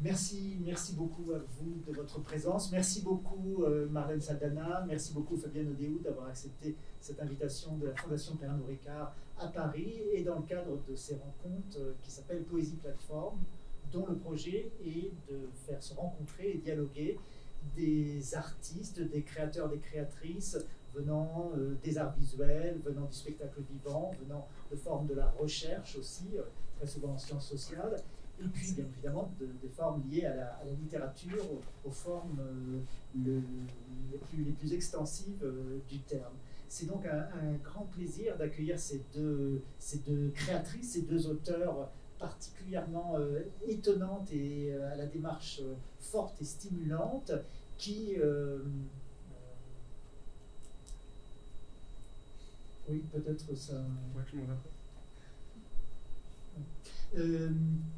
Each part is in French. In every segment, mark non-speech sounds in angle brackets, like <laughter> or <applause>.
Merci, merci beaucoup à vous de votre présence. Merci beaucoup euh, Marlène Saldana. Merci beaucoup Fabienne Odéou d'avoir accepté cette invitation de la Fondation Pernod Ricard à Paris et dans le cadre de ces rencontres euh, qui s'appellent Poésie Plateforme, dont le projet est de faire se rencontrer et dialoguer des artistes, des créateurs, des créatrices venant euh, des arts visuels, venant du spectacle vivant, venant de formes de la recherche aussi, très souvent en sciences sociales, et puis bien évidemment des formes liées à la, littérature, aux, formes euh, les, plus, extensives euh, du terme. C'est donc un, grand plaisir d'accueillir ces deux, ces deux créatrices, ces deux auteurs particulièrement euh, étonnantes et à la démarche forte et stimulante qui... oui, peut-être ça...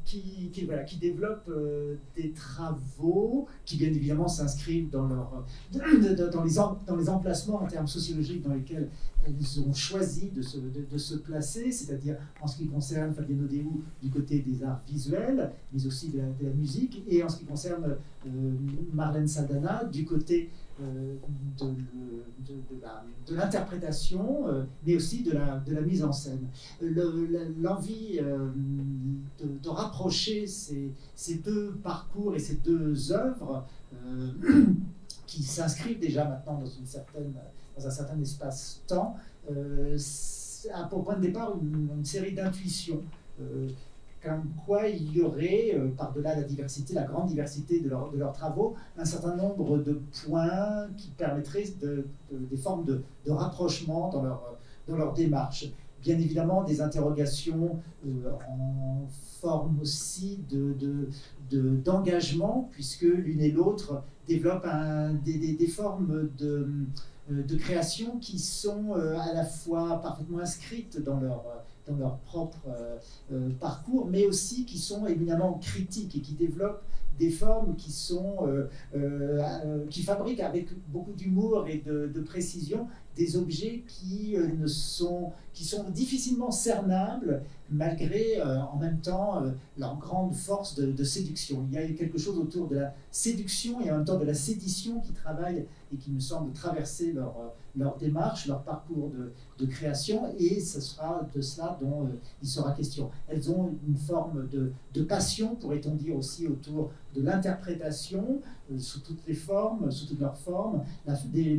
Qui, voilà, qui développent euh, des travaux qui, bien évidemment, s'inscrivent dans, leur, dans, les dans les emplacements en termes sociologiques dans lesquels elles ont choisi de se, de, se placer, c'est-à-dire en ce qui concerne Fabienne Odéou du côté des arts visuels, mais aussi de la, musique, et en ce qui concerne euh, Marlène Saldana du côté de, l'interprétation, euh, mais aussi de la, mise en scène. L'envie euh, de, rapprocher ces, deux parcours et ces deux œuvres <clears throat> qui s'inscrivent déjà maintenant dans, un certain espace-temps, a pour point de départ une série d'intuitions comme quoi il y aurait, euh, par-delà la diversité, la grande diversité de, leurs travaux, un certain nombre de points qui permettraient de, des formes de, rapprochement dans leur, dans démarche. Bien évidemment, des interrogations euh, en forme aussi d'engagement, puisque l'une et l'autre développent des, formes de, de création qui sont euh, à la fois parfaitement inscrites dans leur dans leur propre euh, euh, parcours, mais aussi qui sont éminemment critiques et qui développent des formes qui sont euh, qui fabriquent avec beaucoup d'humour et de, précision des objets qui ne sont qui sont difficilement cernables malgré en même temps leur grande force de, séduction. Il y a quelque chose autour de la séduction et en même temps de la sédition qui travaille et qui me semble traverser leur, leur démarche, leur parcours de, création, et ce sera de cela dont euh, il sera question. Elles ont une forme de, de passion, pourrait-on dire aussi, autour de l'interprétation, euh, sous toutes les formes, sous toutes leurs formes, euh,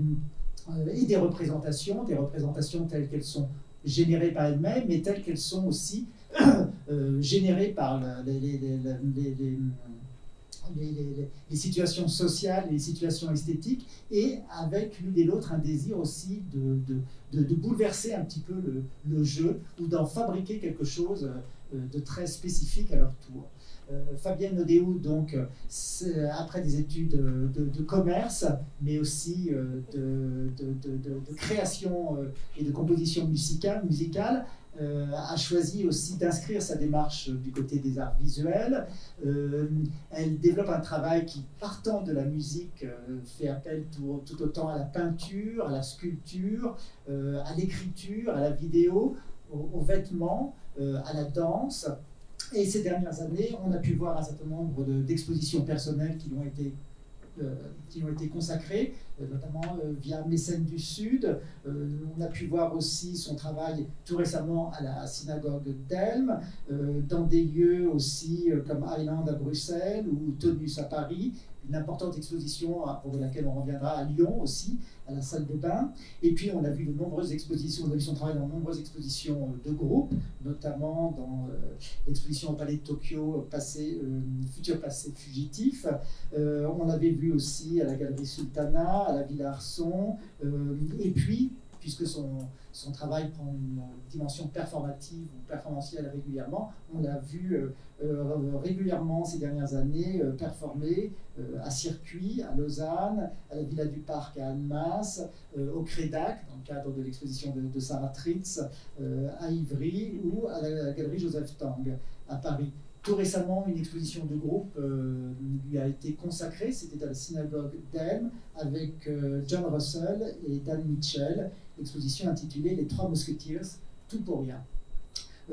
et des représentations, des représentations telles qu'elles sont générées par elles-mêmes, mais telles qu'elles sont aussi <coughs> générées par les, situations sociales les situations esthétiques, et avec l'une et l'autre un désir aussi de, bouleverser un petit peu le, jeu ou d'en fabriquer quelque chose euh, de très spécifique à leur tour. Euh, Fabienne Odéou, donc, après des études de, commerce, mais aussi euh, de, création et de composition musicale, euh, a choisi aussi d'inscrire sa démarche du côté des arts visuels. Euh, elle développe un travail qui, partant de la musique, euh, fait appel tout, autant à la peinture, à la sculpture, à l'écriture, à la vidéo, aux, vêtements, à la danse. Et ces dernières années, on a pu voir un certain nombre d'expositions personnelles qui ont été euh, qui ont été consacrés, euh, notamment euh, via Mécène du Sud. on a pu voir aussi son travail tout récemment à la synagogue d'Elm, dans des lieux aussi comme Island à Bruxelles ou Tonus à Paris, une importante exposition pour laquelle on reviendra à Lyon aussi, à la salle de bain. Et puis on a vu de nombreuses expositions, on a vu son travail dans de nombreuses expositions de groupe, notamment dans euh, l'exposition au Palais de Tokyo, passé, euh, Futur passé fugitif. Euh, on l'avait vu aussi à la Galerie Sultana, à la Villa Arson, et puis puisque son, travail prend une dimension performative ou performantielle régulièrement. On l'a vu euh, euh, régulièrement ces dernières années euh, performer à Circuit, à Lausanne, à la Villa du Parc à Annemasse, au Crédac, dans le cadre de l'exposition de, Sarah Tritz, à Ivry ou à la, galerie Joseph Tang à Paris. Tout récemment, une exposition de groupe lui a été consacrée, c'était à la synagogue d'Elm, avec John Russell et Dan Mitchell, exposition intitulée Les Trois Musketeers, tout pour rien.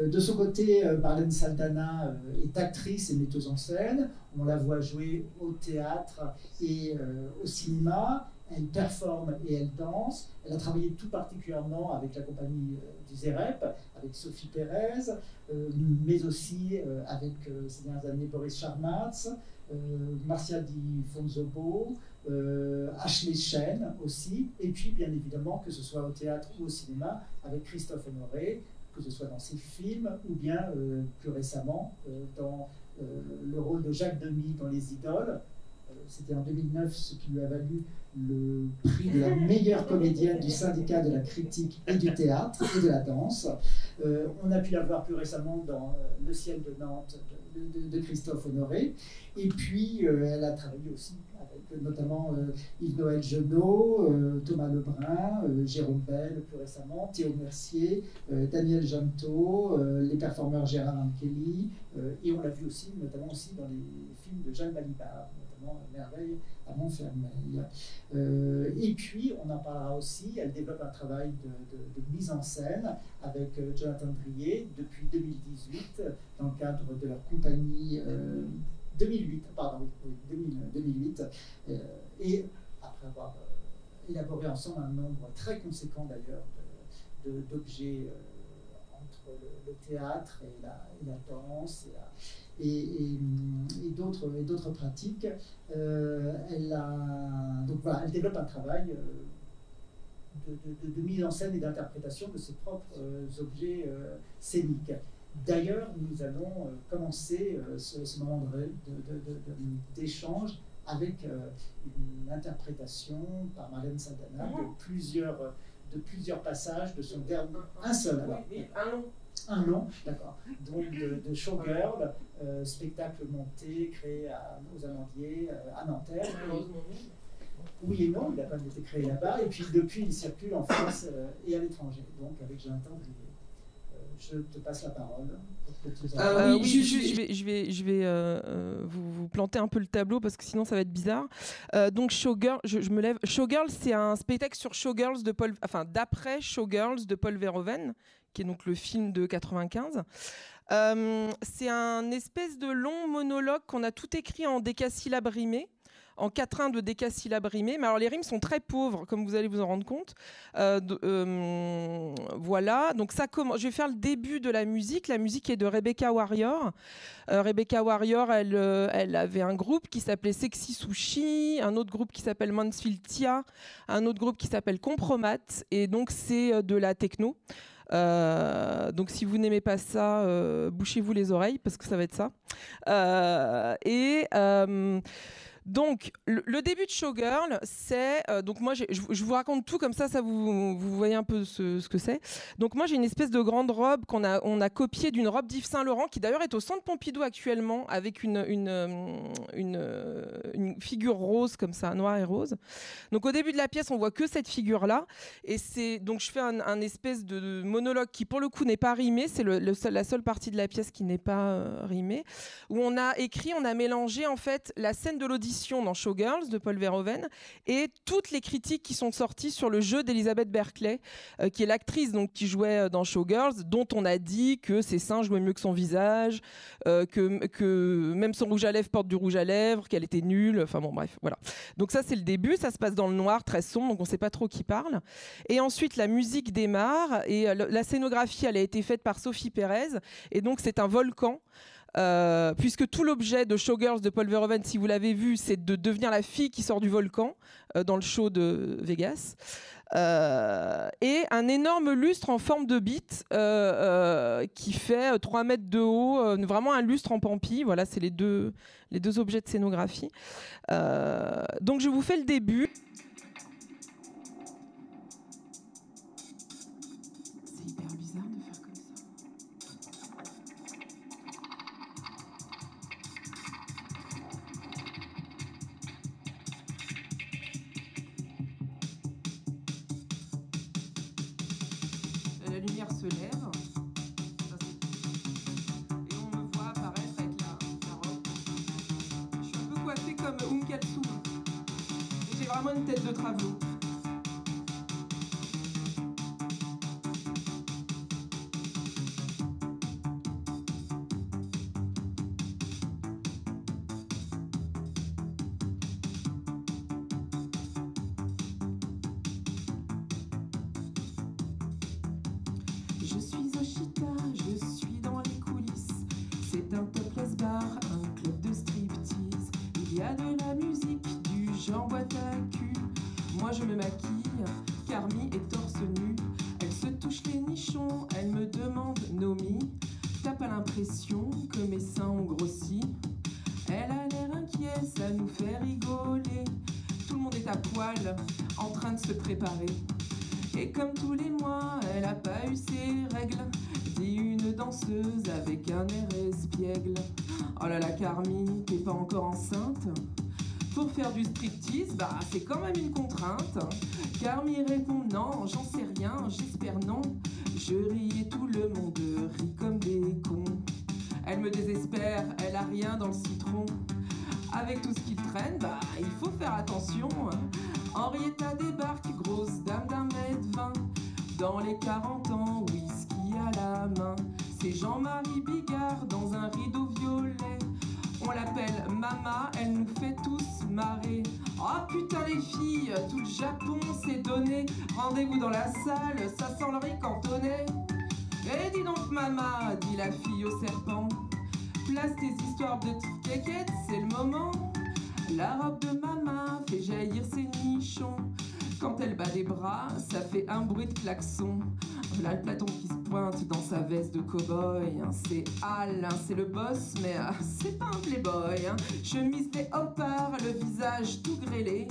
de son côté, Marlène Saldana est actrice et metteuse en scène. On la voit jouer au théâtre et au cinéma elle performe et elle danse. Elle a travaillé tout particulièrement avec la compagnie du ZEREP, avec Sophie Pérez, mais aussi avec ces dernières années Boris Charmatz, Marcia Di Fonzobo, euh, Ashley Chen aussi, et puis bien évidemment que ce soit au théâtre ou au cinéma avec Christophe Honoré, que ce soit dans ses films ou bien euh, plus récemment euh, dans le rôle de Jacques Demy dans Les Idoles. C'était en 2009 ce qui lui a valu le prix de la <laughs> meilleure comédienne du syndicat de la critique et du théâtre et de la danse. on a pu la voir plus récemment dans Le ciel de Nantes de, Christophe Honoré. Et puis, elle a travaillé aussi notamment euh, Yves-Noël Genot, euh, Thomas Lebrun, euh, Jérôme Bell plus récemment, Théo Mercier, Daniel Janto, les performeurs Gérard Ankeli, et on l'a vu aussi, notamment aussi dans les films de Jeanne Balibar, notamment Merveille à Montfermeil. et puis, on en parlera aussi, elle développe un travail de, mise en scène avec Jonathan Drier depuis 2018 dans le cadre de leur compagnie 2008, pardon, 2008, euh, et après avoir euh, élaboré ensemble un nombre très conséquent d'ailleurs d'objets euh, entre le, théâtre et la, danse et, et, d'autres pratiques. elle développe un travail de, mise en scène et d'interprétation de ses propres objets scéniques. D'ailleurs, nous allons euh, commencer euh, ce, moment d'échange avec euh, une interprétation par Marlène Saldana de plusieurs, de plusieurs passages de son dernier. Un seul, alors. un long. Un long, d'accord. Donc de, Showgirl, spectacle monté, créé aux Amandiers, à Nanterre. Oui et non, il a pas été créé là-bas. Et puis depuis, il circule en France et à l'étranger, donc avec Jonathan Drier je te passe la parole. Euh, oui, je, vais, je vais, je vais euh, euh, vous, planter un peu le tableau parce que sinon ça va être bizarre. donc Showgirl, je, me lève. Showgirl, c'est un spectacle sur Showgirls de Paul, enfin d'après Showgirls de Paul Verhoeven, qui est donc le film de 95. c'est un espèce de long monologue qu'on a tout écrit en décasyllabes rimés en quatrain de décasyllabes rimés. Mais alors les rimes sont très pauvres, comme vous allez vous en rendre compte. Euh, euh, voilà, donc ça commence. Je vais faire le début de la musique. La musique est de Rebecca Warrior. Euh, Rebecca Warrior, elle, elle avait un groupe qui s'appelait Sexy Sushi, un autre groupe qui s'appelle Mansfield Tia, un autre groupe qui s'appelle Compromat, et donc c'est de la techno. donc si vous n'aimez pas ça, bouchez-vous les oreilles parce que ça va être ça. et donc, le, début de Showgirl, c'est. Euh, donc, moi, je, vous raconte tout comme ça, ça vous, vous voyez un peu ce, que c'est. Donc, moi, j'ai une espèce de grande robe qu'on a, on a copiée d'une robe d'Yves Saint-Laurent, qui d'ailleurs est au centre Pompidou actuellement, avec une, une, euh, euh, une, figure rose, comme ça, noire et rose. Donc, au début de la pièce, on voit que cette figure-là. Et c'est. Donc, je fais un, espèce de monologue qui, pour le coup, n'est pas rimé. C'est le, la seule partie de la pièce qui n'est pas rimée. Où on a écrit, on a mélangé, en fait, la scène de l'audition dans Showgirls de Paul Verhoeven et toutes les critiques qui sont sorties sur le jeu d'Elizabeth Berkeley, euh, qui est l'actrice donc qui jouait euh, dans Showgirls, dont on a dit que ses seins jouaient mieux que son visage, euh, que, que même son rouge à lèvres porte du rouge à lèvres, qu'elle était nulle. Enfin bon, bref, voilà. Donc ça c'est le début, ça se passe dans le noir, très sombre, donc on ne sait pas trop qui parle. Et ensuite la musique démarre et la scénographie elle a été faite par Sophie Pérez et donc c'est un volcan. Euh, puisque tout l'objet de Showgirls de Paul Verhoeven, si vous l'avez vu, c'est de devenir la fille qui sort du volcan euh, dans le show de Vegas. Euh, et un énorme lustre en forme de bite qui fait 3 mètres de haut, vraiment un lustre en pampi. Voilà, c'est les deux, les deux objets de scénographie. donc je vous fais le début. Et comme tous les mois, elle a pas eu ses règles. Dit une danseuse avec un air espiègle. Oh là là, Carmi, t'es pas encore enceinte? Pour faire du striptease, bah c'est quand même une contrainte. Carmi répond non, j'en sais rien, j'espère non. Je ris et tout le monde rit comme des cons. Elle me désespère, elle a rien dans le citron. Avec tout ce qu'il traîne, bah il faut faire attention. Henrietta débarque, grosse dame d'un mètre vingt. Dans les 40 ans, whisky à la main. C'est Jean-Marie Bigard dans un rideau violet. On l'appelle Mama, elle nous fait tous marrer. Oh putain les filles, tout le Japon s'est donné. Rendez-vous dans la salle, ça sent le riz cantonné. Eh dis donc Mama, dit la fille au serpent. Place tes histoires de quéquettes, c'est le moment. La robe de Mama fait jaillir ses nichons. Quand elle bat les bras, ça fait un bruit de klaxon. Là, le Platon qui se pointe dans sa veste de cow-boy. Hein. C'est Al, hein, c'est le boss, mais euh, <laughs> c'est pas un playboy. Hein. Chemise léopard, le visage tout grêlé.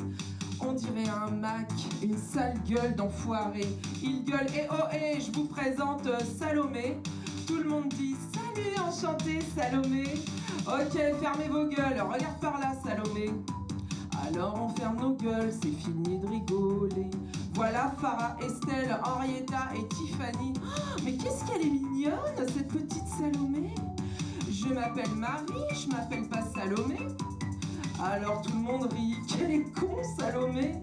On dirait un Mac, une sale gueule d'enfoiré. Il gueule, et eh oh eh, je vous présente euh, Salomé. Tout le monde dit salut, enchanté Salomé. Ok, fermez vos gueules, regarde par là Salomé. Alors on ferme nos gueules, c'est fini de rigoler. Voilà Farah, Estelle, Henrietta et Tiffany. Oh, mais qu'est-ce qu'elle est mignonne, cette petite Salomé Je m'appelle Marie, je m'appelle pas Salomé. Alors tout le monde rit, quel est con Salomé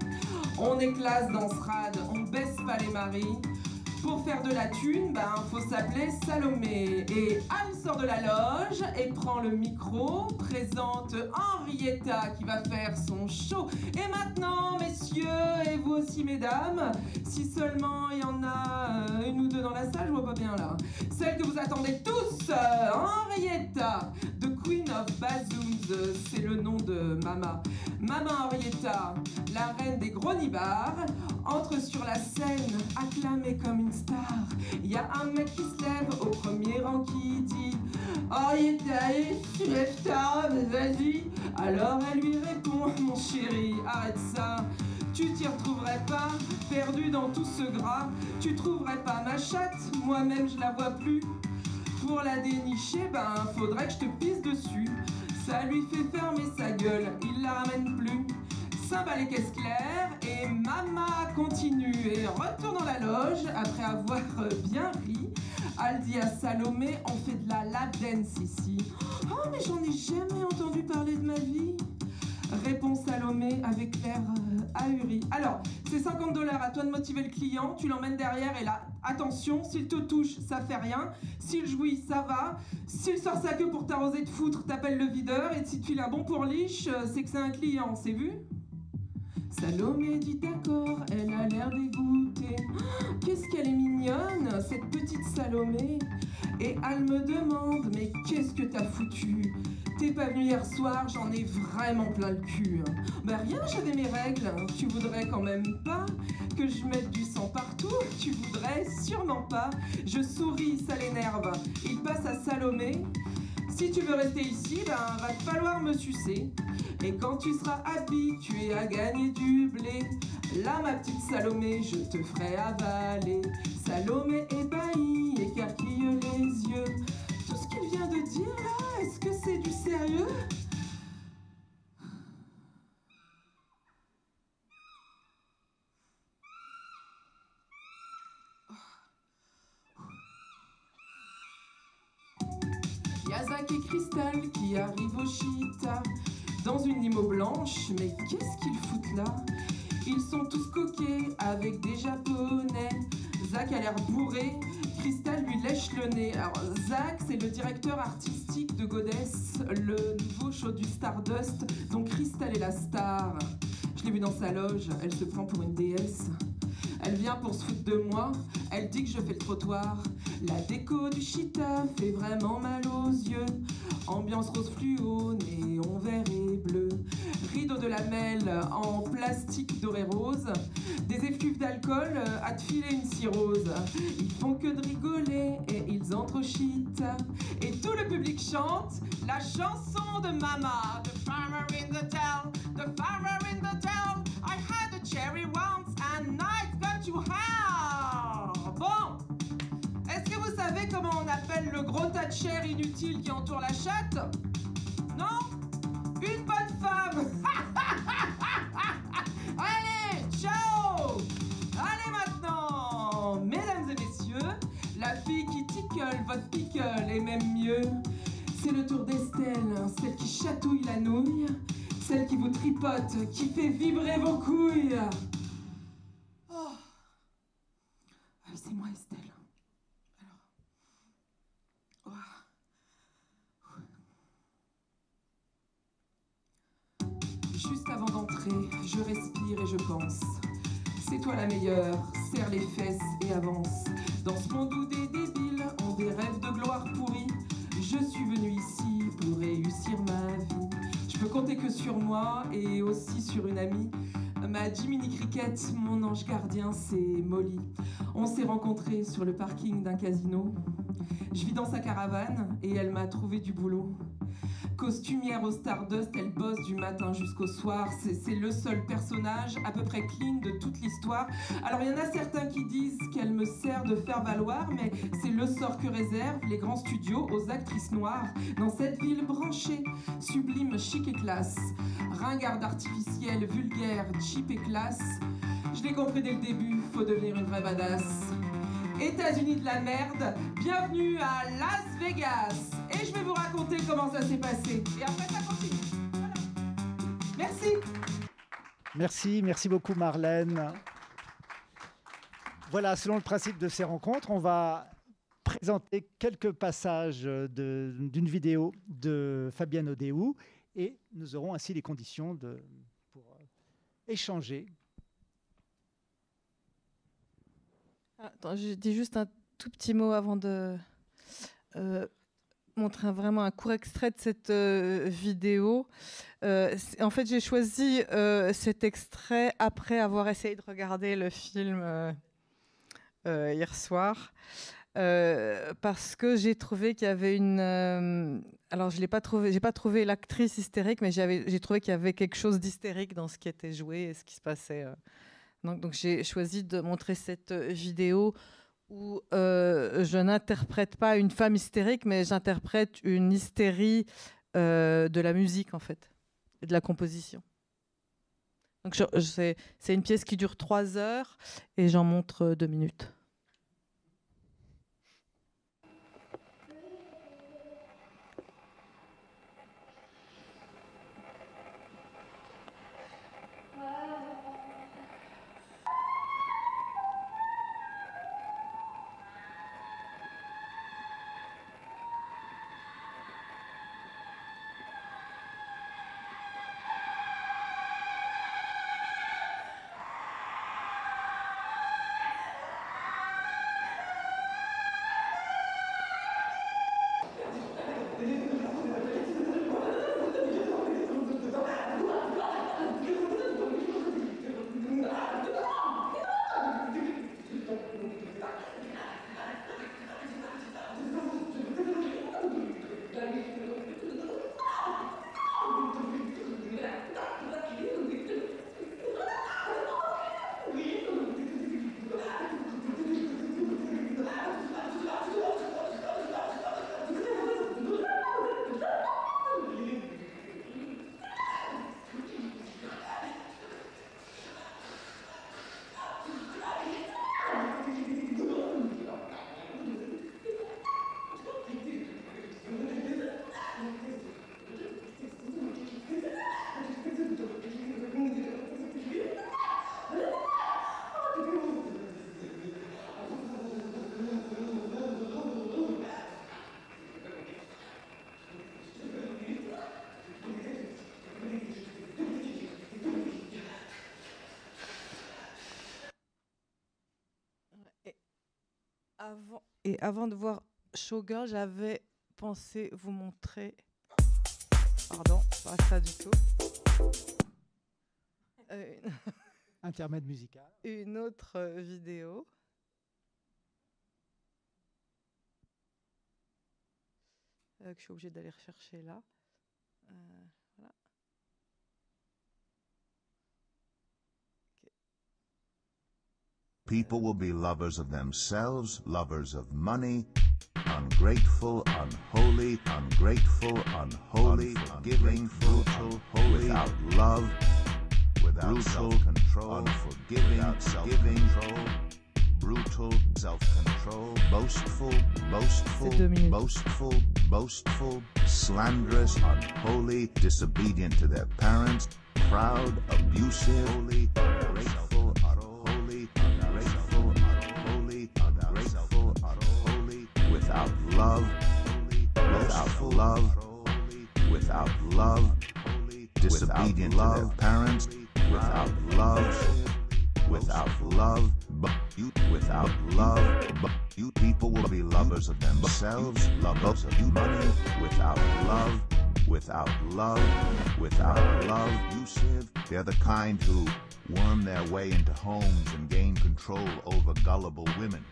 On est classe dans ce rad, on baisse pas les maris. Pour faire de la thune, ben faut s'appeler Salomé. Et Anne sort de la loge et prend le micro, présente Henrietta qui va faire son show. Et maintenant, messieurs, et vous aussi, mesdames, si seulement il y en a euh, une ou deux dans la salle, je vois pas bien là. Celle que vous attendez tous, euh, Henrietta, The Queen of Bazooms, c'est le nom de Mama. Mama Henrietta, la reine des gros nibards, entre sur la scène, acclamée comme une star. Il y a un mec qui se lève au premier rang qui dit Henrietta, tu lèves tard, vas-y. Alors elle lui répond Mon chéri, arrête ça. Tu t'y retrouverais pas, perdu dans tout ce gras. Tu trouverais pas ma chatte, moi-même je la vois plus. Pour la dénicher, ben faudrait que je te pisse dessus. Ça lui fait fermer sa gueule, il la ramène plus. Cymbale et caisse claire, et Mama continue et retourne dans la loge après avoir <laughs> bien ri. Dit à Salomé, on fait de la lap dance ici. Oh, mais j'en ai jamais entendu parler de ma vie. Répond Salomé avec l'air euh, ahuri. Alors, c'est 50 dollars à toi de motiver le client, tu l'emmènes derrière et là, attention, s'il te touche, ça fait rien. S'il jouit, ça va. S'il sort sa queue pour t'arroser de foutre, t'appelles le videur. Et si tu files un bon pour liche, euh, c'est que c'est un client, c'est vu? Salomé dit d'accord, elle a l'air dégoûtée. <gasps> Qu'est-ce qu'elle est mignonne, cette petite Salomé. Et elle me demande, mais qu'est-ce que t'as foutu? Pas venu hier soir, j'en ai vraiment plein le cul. Bah rien, j'avais mes règles. Tu voudrais quand même pas que je mette du sang partout? Tu voudrais sûrement pas. Je souris, ça l'énerve. Il passe à Salomé. Si tu veux rester ici, ben va te falloir me sucer. Et quand tu seras habitué à gagner du blé, là ma petite Salomé, je te ferai avaler. Salomé ébahie, écarquille les yeux. De dire là, est-ce que c'est du sérieux? Yazak et Cristal qui arrivent au Chita dans une limo blanche. Mais qu'est-ce qu'ils foutent là? Ils sont tous coqués avec des japonais. Zach a l'air bourré, Cristal lui lèche le nez. Alors Zach, c'est le directeur artistique de Goddess, le nouveau show du Stardust, dont Cristal est la star. Je l'ai vu dans sa loge, elle se prend pour une déesse. Elle vient pour se foutre de moi, elle dit que je fais le trottoir. La déco du chita fait vraiment mal aux yeux. Ambiance rose fluo, néon vert et bleu. Rideau de lamelle en plastique doré rose, des effluves d'alcool à te filer une cirrhose. Ils font que de rigoler et ils entrechitent. Et tout le public chante la chanson de Mama. The farmer in the town, the farmer in the town. I had a cherry once and now it's got hell. Bon, est-ce que vous savez comment on appelle le gros tas de chair inutile qui entoure la chatte? <laughs> Allez, ciao Allez maintenant Mesdames et messieurs, la fille qui tickle votre pickle et même mieux, c'est le tour d'Estelle, celle qui chatouille la nouille, celle qui vous tripote, qui fait vibrer vos couilles. Oh. C'est moi Estelle. Juste avant d'entrer, je respire et je pense. C'est toi la meilleure, serre les fesses et avance. Dans ce monde où des débiles ont des rêves de gloire pourris, je suis venu ici pour réussir ma vie. Je peux compter que sur moi et aussi sur une amie. Ma Jiminy Cricket, mon ange gardien, c'est Molly. On s'est rencontrés sur le parking d'un casino. Je vis dans sa caravane et elle m'a trouvé du boulot. Costumière au Stardust, elle bosse du matin jusqu'au soir. C'est le seul personnage à peu près clean de toute l'histoire. Alors il y en a certains qui disent qu'elle me sert de faire valoir, mais c'est le sort que réservent les grands studios aux actrices noires. Dans cette ville branchée, sublime, chic et classe, ringarde artificielle, vulgaire, cheap et classe. Je l'ai compris dès le début, faut devenir une vraie badass. États-Unis de la merde, bienvenue à Las Vegas. Et je vais vous raconter comment ça s'est passé. Et après, ça continue. Merci. Merci, merci beaucoup Marlène. Voilà, selon le principe de ces rencontres, on va présenter quelques passages d'une vidéo de Fabienne Odéou et nous aurons ainsi les conditions pour échanger je dis juste un tout petit mot avant de euh, montrer vraiment un court extrait de cette euh, vidéo. Euh, en fait, j'ai choisi cet extrait après avoir essayé de regarder le film hier soir. parce que j'ai trouvé qu'il y avait une. alors, je l'ai pas trouvé. J'ai pas trouvé l'actrice hystérique, mais j'ai trouvé qu'il y avait quelque chose d'hystérique dans ce qui était joué et ce qui se passait donc, j'ai choisi de montrer cette euh, vidéo où euh, je n'interprète pas une femme hystérique, mais j'interprète une hystérie euh, de la musique en fait, et de la composition. Donc c'est une pièce qui dure trois heures et j'en montre deux minutes. Et avant de voir Showgirl, j'avais pensé vous montrer. Pardon, pas ça du tout. Intermède musical. Une autre vidéo. que je suis obligée d'aller rechercher là. People will be lovers of themselves, lovers of money, ungrateful, unholy, ungrateful, unholy, unforgiving, brutal, holy, without love, without brutal, control, unforgiving, without self-control, brutal, self-control, boastful, boastful, boastful, boastful, slanderous, unholy, disobedient to their parents, proud, abusive, holy, love, without love, without love, disobedient to their parents, without love, without love, but you without love, but you people will be lovers of themselves, lovers of you, money, without love, without love, without love, abusive. They're the kind who worm their way into homes and gain control over gullible women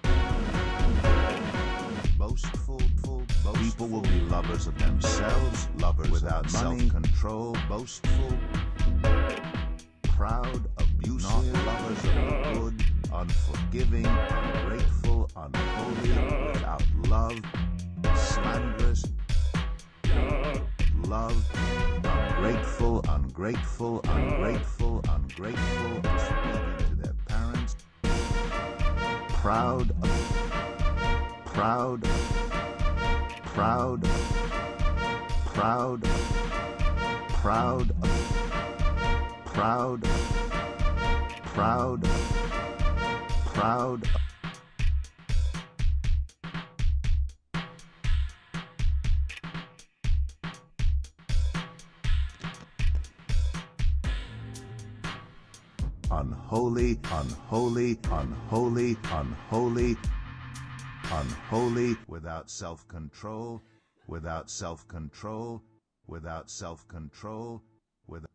boastful, full, boastful. People will be lovers of themselves, lovers without self-control, boastful, proud, abusive, not lovers of the good, unforgiving, ungrateful, unholy, without love, slanderous, love, ungrateful, ungrateful, ungrateful, ungrateful, disobedient to their parents, proud, proud, proud, proud, proud, proud, proud, proud. Unholy, unholy, unholy, unholy, unholy, without self-control, without self-control, without self-control, without...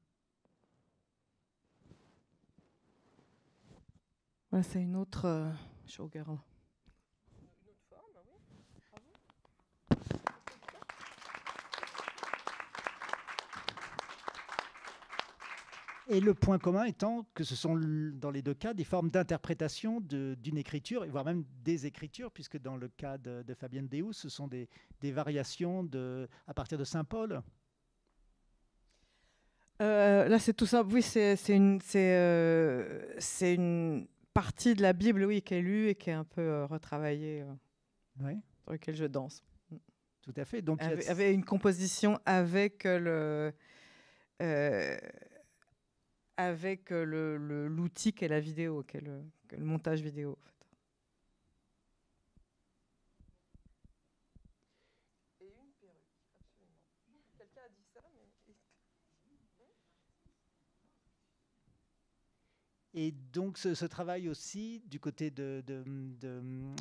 Ouais, c'est une autre euh, showgirl. Et le point commun étant que ce sont dans les deux cas des formes d'interprétation d'une écriture, voire même des écritures, puisque dans le cas de, Fabienne Deus, ce sont des, variations de, à partir de Saint Paul. Euh, là, c'est tout ça. Oui, c'est une, euh, une partie de la Bible, oui, qui est lue et qui est un peu euh, retravaillée, oui. sur laquelle je danse. Tout à fait. Donc, il y avait une composition avec le avec l'outil le, l'outil qu'est la vidéo, qu'est le, le, montage vidéo. Et une perruque, absolument. Quelqu'un a dit ça, mais... Donc ce, travail aussi du côté de,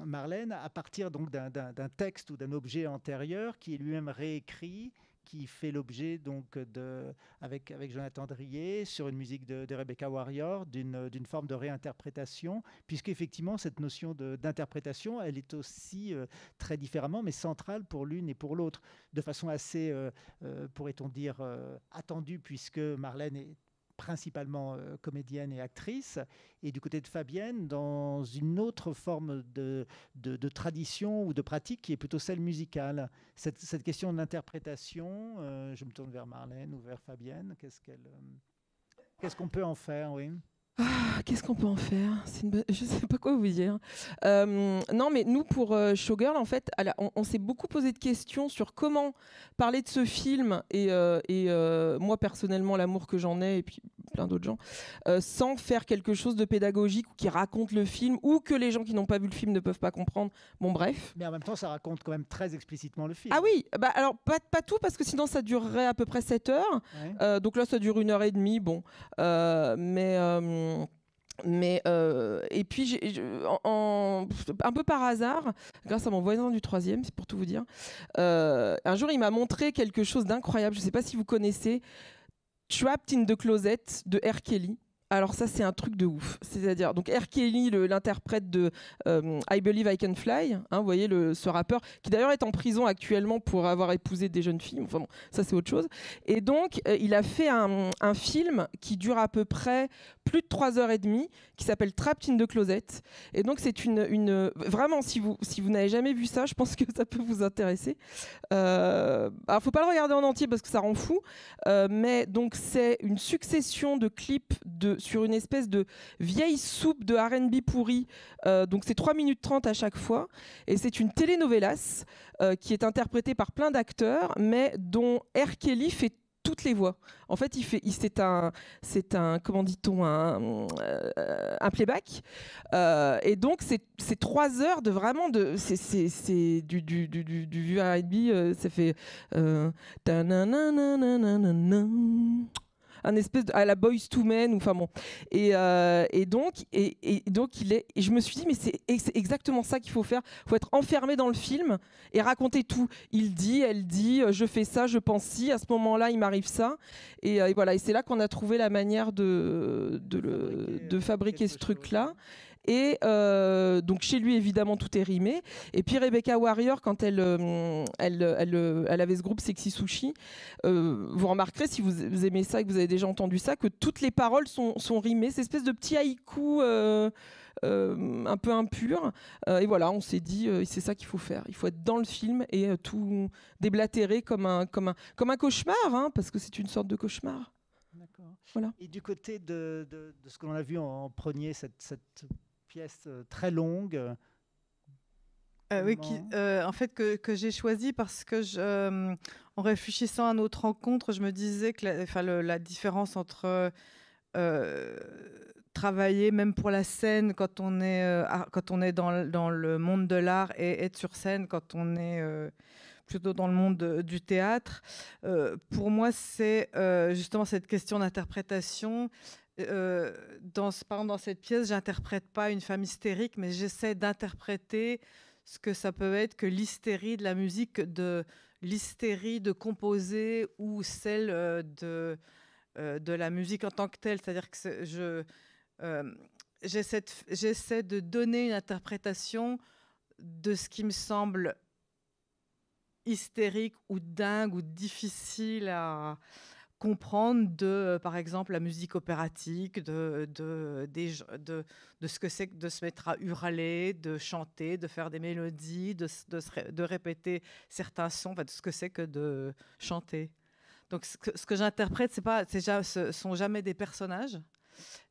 Marlène, à partir d'un texte ou d'un objet antérieur qui est lui-même réécrit qui fait l'objet donc de, avec, avec Jonathan Drier sur une musique de, Rebecca Warrior d'une forme de réinterprétation, puisque effectivement cette notion d'interprétation, elle est aussi euh, très différemment, mais centrale pour l'une et pour l'autre, de façon assez, euh, euh, pourrait-on dire, attendue, puisque Marlène est principalement euh, comédienne et actrice, et du côté de Fabienne, dans une autre forme de, de, tradition ou de pratique qui est plutôt celle musicale. Cette, question d'interprétation, euh, je me tourne vers Marlène ou vers Fabienne, qu'est-ce qu'elle... Euh, qu'est-ce qu'on peut en faire, ah, Qu'est-ce qu'on peut en faire? <laughs> Je ne sais pas quoi vous dire. Euh, non, mais nous, pour euh, Showgirl, en fait, on, s'est beaucoup posé de questions sur comment parler de ce film et, euh, et moi, personnellement, l'amour que j'en ai, et puis plein d'autres gens, sans faire quelque chose de pédagogique ou qui raconte le film ou que les gens qui n'ont pas vu le film ne peuvent pas comprendre. Bon, bref. Mais en même temps, ça raconte quand même très explicitement le film. Ah oui, bah, alors pas, pas tout, parce que sinon, ça durerait à peu près 7 heures. donc là, ça dure une heure et demie. Bon. mais mais euh, et puis un peu par hasard, grâce à mon voisin du troisième, c'est pour tout vous dire, euh, un jour il m'a montré quelque chose d'incroyable. Je ne sais pas si vous connaissez Trapped in the Closet de R. Kelly. Alors ça c'est un truc de ouf. C'est-à-dire donc R. Kelly, l'interprète de euh, I Believe I Can Fly, hein, vous voyez ce rappeur qui d'ailleurs est en prison actuellement pour avoir épousé des jeunes filles. Enfin bon, ça c'est autre chose. Et donc euh, il a fait un, film qui dure à peu près plus de 3 heures et demie, qui s'appelle Trapped in the Closet. Et donc c'est une, une, vraiment si vous si vous n'avez jamais vu ça, je pense que ça peut vous intéresser. Euh, alors faut pas le regarder en entier parce que ça rend fou, euh, mais donc c'est une succession de clips de sur une espèce de vieille soupe de RB pourri. Euh, donc c'est 3 minutes 30 à chaque fois. Et c'est une telenovelas euh, qui est interprétée par plein d'acteurs, mais dont R. Kelly fait toutes les voix. En fait, c'est un, c'est un, comment dit-on, un, euh, playback. Et donc, c'est, trois heures de vraiment de, c'est, du, du, R&B. Ça fait. Euh, un espèce de, à la Boys to Men ou enfin bon. Et, euh, et donc et, et, donc il est et je me suis dit mais c'est exactement ça qu'il faut faire. Faut être enfermé dans le film et raconter tout. Il dit elle dit je fais ça je pense si à ce moment là il m'arrive ça. Et, euh, et, voilà. Et c'est là qu'on a trouvé la manière de de, le, de fabriquer ce truc là et euh, donc chez lui, évidemment, tout est rimé. Et puis Rebecca Warrior, quand elle, euh, elle, elle, elle, avait ce groupe Sexy Sushi, euh, vous remarquerez, si vous, aimez ça et que vous avez déjà entendu ça, que toutes les paroles sont, sont rimées. C'est espèce de petit haïku. Euh, un peu impur. Euh, et voilà, on s'est dit, euh, c'est ça qu'il faut faire. Il faut être dans le film et euh, tout déblatérer comme un, comme un, comme un cauchemar, hein, parce que c'est une sorte de cauchemar. Voilà. Et du côté de, de, de ce que l'on a vu en premier, cette, cette pièce très longue. Euh, oui, qui, euh, en fait, que, que j'ai choisi parce que, je, euh, en réfléchissant à notre rencontre, je me disais que la, le, la différence entre travailler, même pour la scène, quand on est, quand on est dans, dans le monde de l'art, et être sur scène quand on est plutôt dans le monde de, du théâtre, pour moi, c'est justement cette question d'interprétation. Euh, dans, cette pièce, j'interprète pas une femme hystérique, mais j'essaie d'interpréter ce que ça peut être que l'hystérie de la musique, de l'hystérie de composer ou celle euh, de, euh, de la musique en tant que telle. C'est-à-dire que je, j'essaie, j'essaie de donner une interprétation de ce qui me semble hystérique ou dingue ou difficile à, comprendre de, euh, par exemple, la musique opératique, de, de, ce que c'est que de se mettre à hurler, de chanter, de faire des mélodies, de, de, répéter certains sons, de ce que c'est que de chanter. Donc, ce que, ce que j'interprète, c'est pas, ce sont jamais des personnages,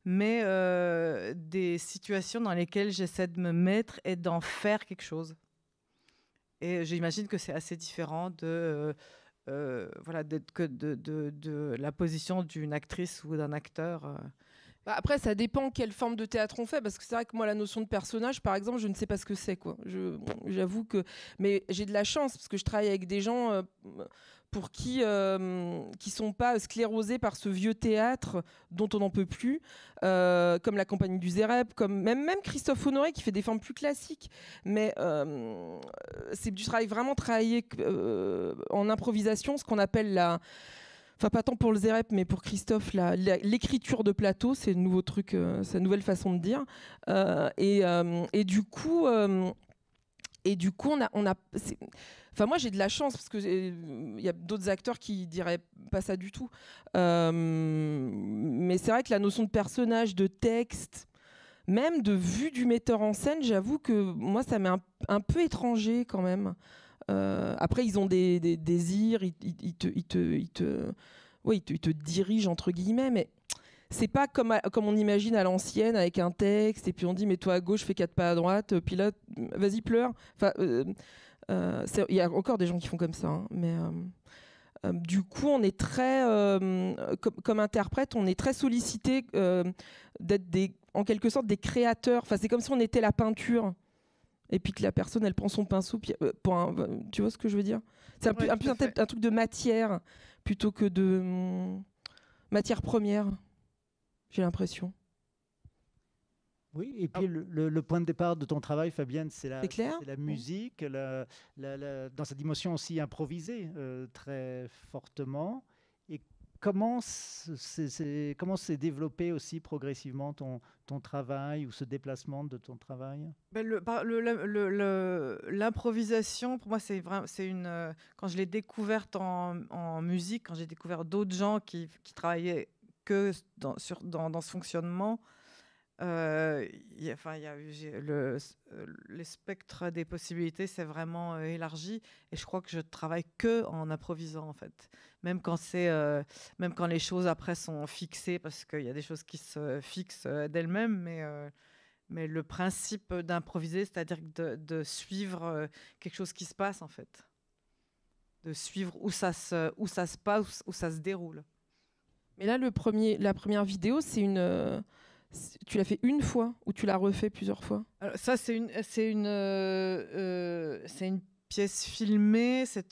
mais euh, des situations dans lesquelles j'essaie de me mettre et d'en faire quelque chose. Et j'imagine que c'est assez différent de euh, euh, voilà, que de, de, de, la position d'une actrice ou d'un acteur. Euh. Bah après, ça dépend quelle forme de théâtre on fait, parce que c'est vrai que moi, la notion de personnage, par exemple, je ne sais pas ce que c'est, quoi. J'avoue que, mais j'ai de la chance parce que je travaille avec des gens. Euh, pour qui euh, sont pas sclérosés par ce vieux théâtre dont on n'en peut plus, euh, comme la compagnie du Zérep, comme même même Christophe Honoré qui fait des formes plus classiques. Mais euh, c'est du travail vraiment travaillé euh, en improvisation, ce qu'on appelle la enfin pas tant pour le Zérep, mais pour Christophe, l'écriture de plateau, c'est le nouveau truc, c'est nouvelle façon de dire. Et, et, du coup, et du coup, on a, Enfin, moi, j'ai de la chance parce que il y a d'autres acteurs qui diraient pas ça du tout. Euh, mais c'est vrai que la notion de personnage, de texte, même de vue du metteur en scène, j'avoue que moi, ça m'est un, peu étranger quand même. Euh, après, ils ont des, désirs, ils, te, ils, te, ils, te, ouais, ils te dirigent entre guillemets, mais c'est pas comme, à, comme on imagine à l'ancienne avec un texte et puis on dit mets-toi à gauche, fais quatre pas à droite, puis là vas-y pleure. Enfin, euh, euh, il y a encore des gens qui font comme ça, hein, mais euh, euh, du coup, on est très, comme, comme, interprète, on est très sollicité d'être des, en quelque sorte des créateurs. Enfin, c'est comme si on était la peinture et puis que la personne elle prend son pinceau puis, euh, pour un, tu vois ce que je veux dire? C'est un, ouais, un, un, un, truc de matière plutôt que de hum, matière première j'ai l'impression oui, et puis oh. le, le, point de départ de ton travail, Fabienne, c'est la, la musique, la, la, dans sa dimension aussi improvisée, euh, très fortement. Et comment s'est développé aussi progressivement ton, ton travail ou ce déplacement de ton travail? Ben L'improvisation, pour moi, c'est c'est une. Euh, quand je l'ai découverte en, en, musique, quand j'ai découvert d'autres gens qui, qui, travaillaient que dans, ce fonctionnement, euh, y y a, le, les spectres des possibilités s'est vraiment euh, élargi et je crois que je travaille que en improvisant en fait. Même quand euh, même quand les choses après sont fixées parce qu'il y a des choses qui se fixent euh, d'elles-mêmes mais mais le principe d'improviser c'est-à-dire de, de, suivre quelque chose qui se passe en fait. De suivre où ça se où ça se passe où ça se déroule mais là le premier la première vidéo c'est une tu l'as fait une fois ou tu l'as refait plusieurs fois? Ça, c'est une, c'est une, euh, euh, c'est une pièce filmée. C'est,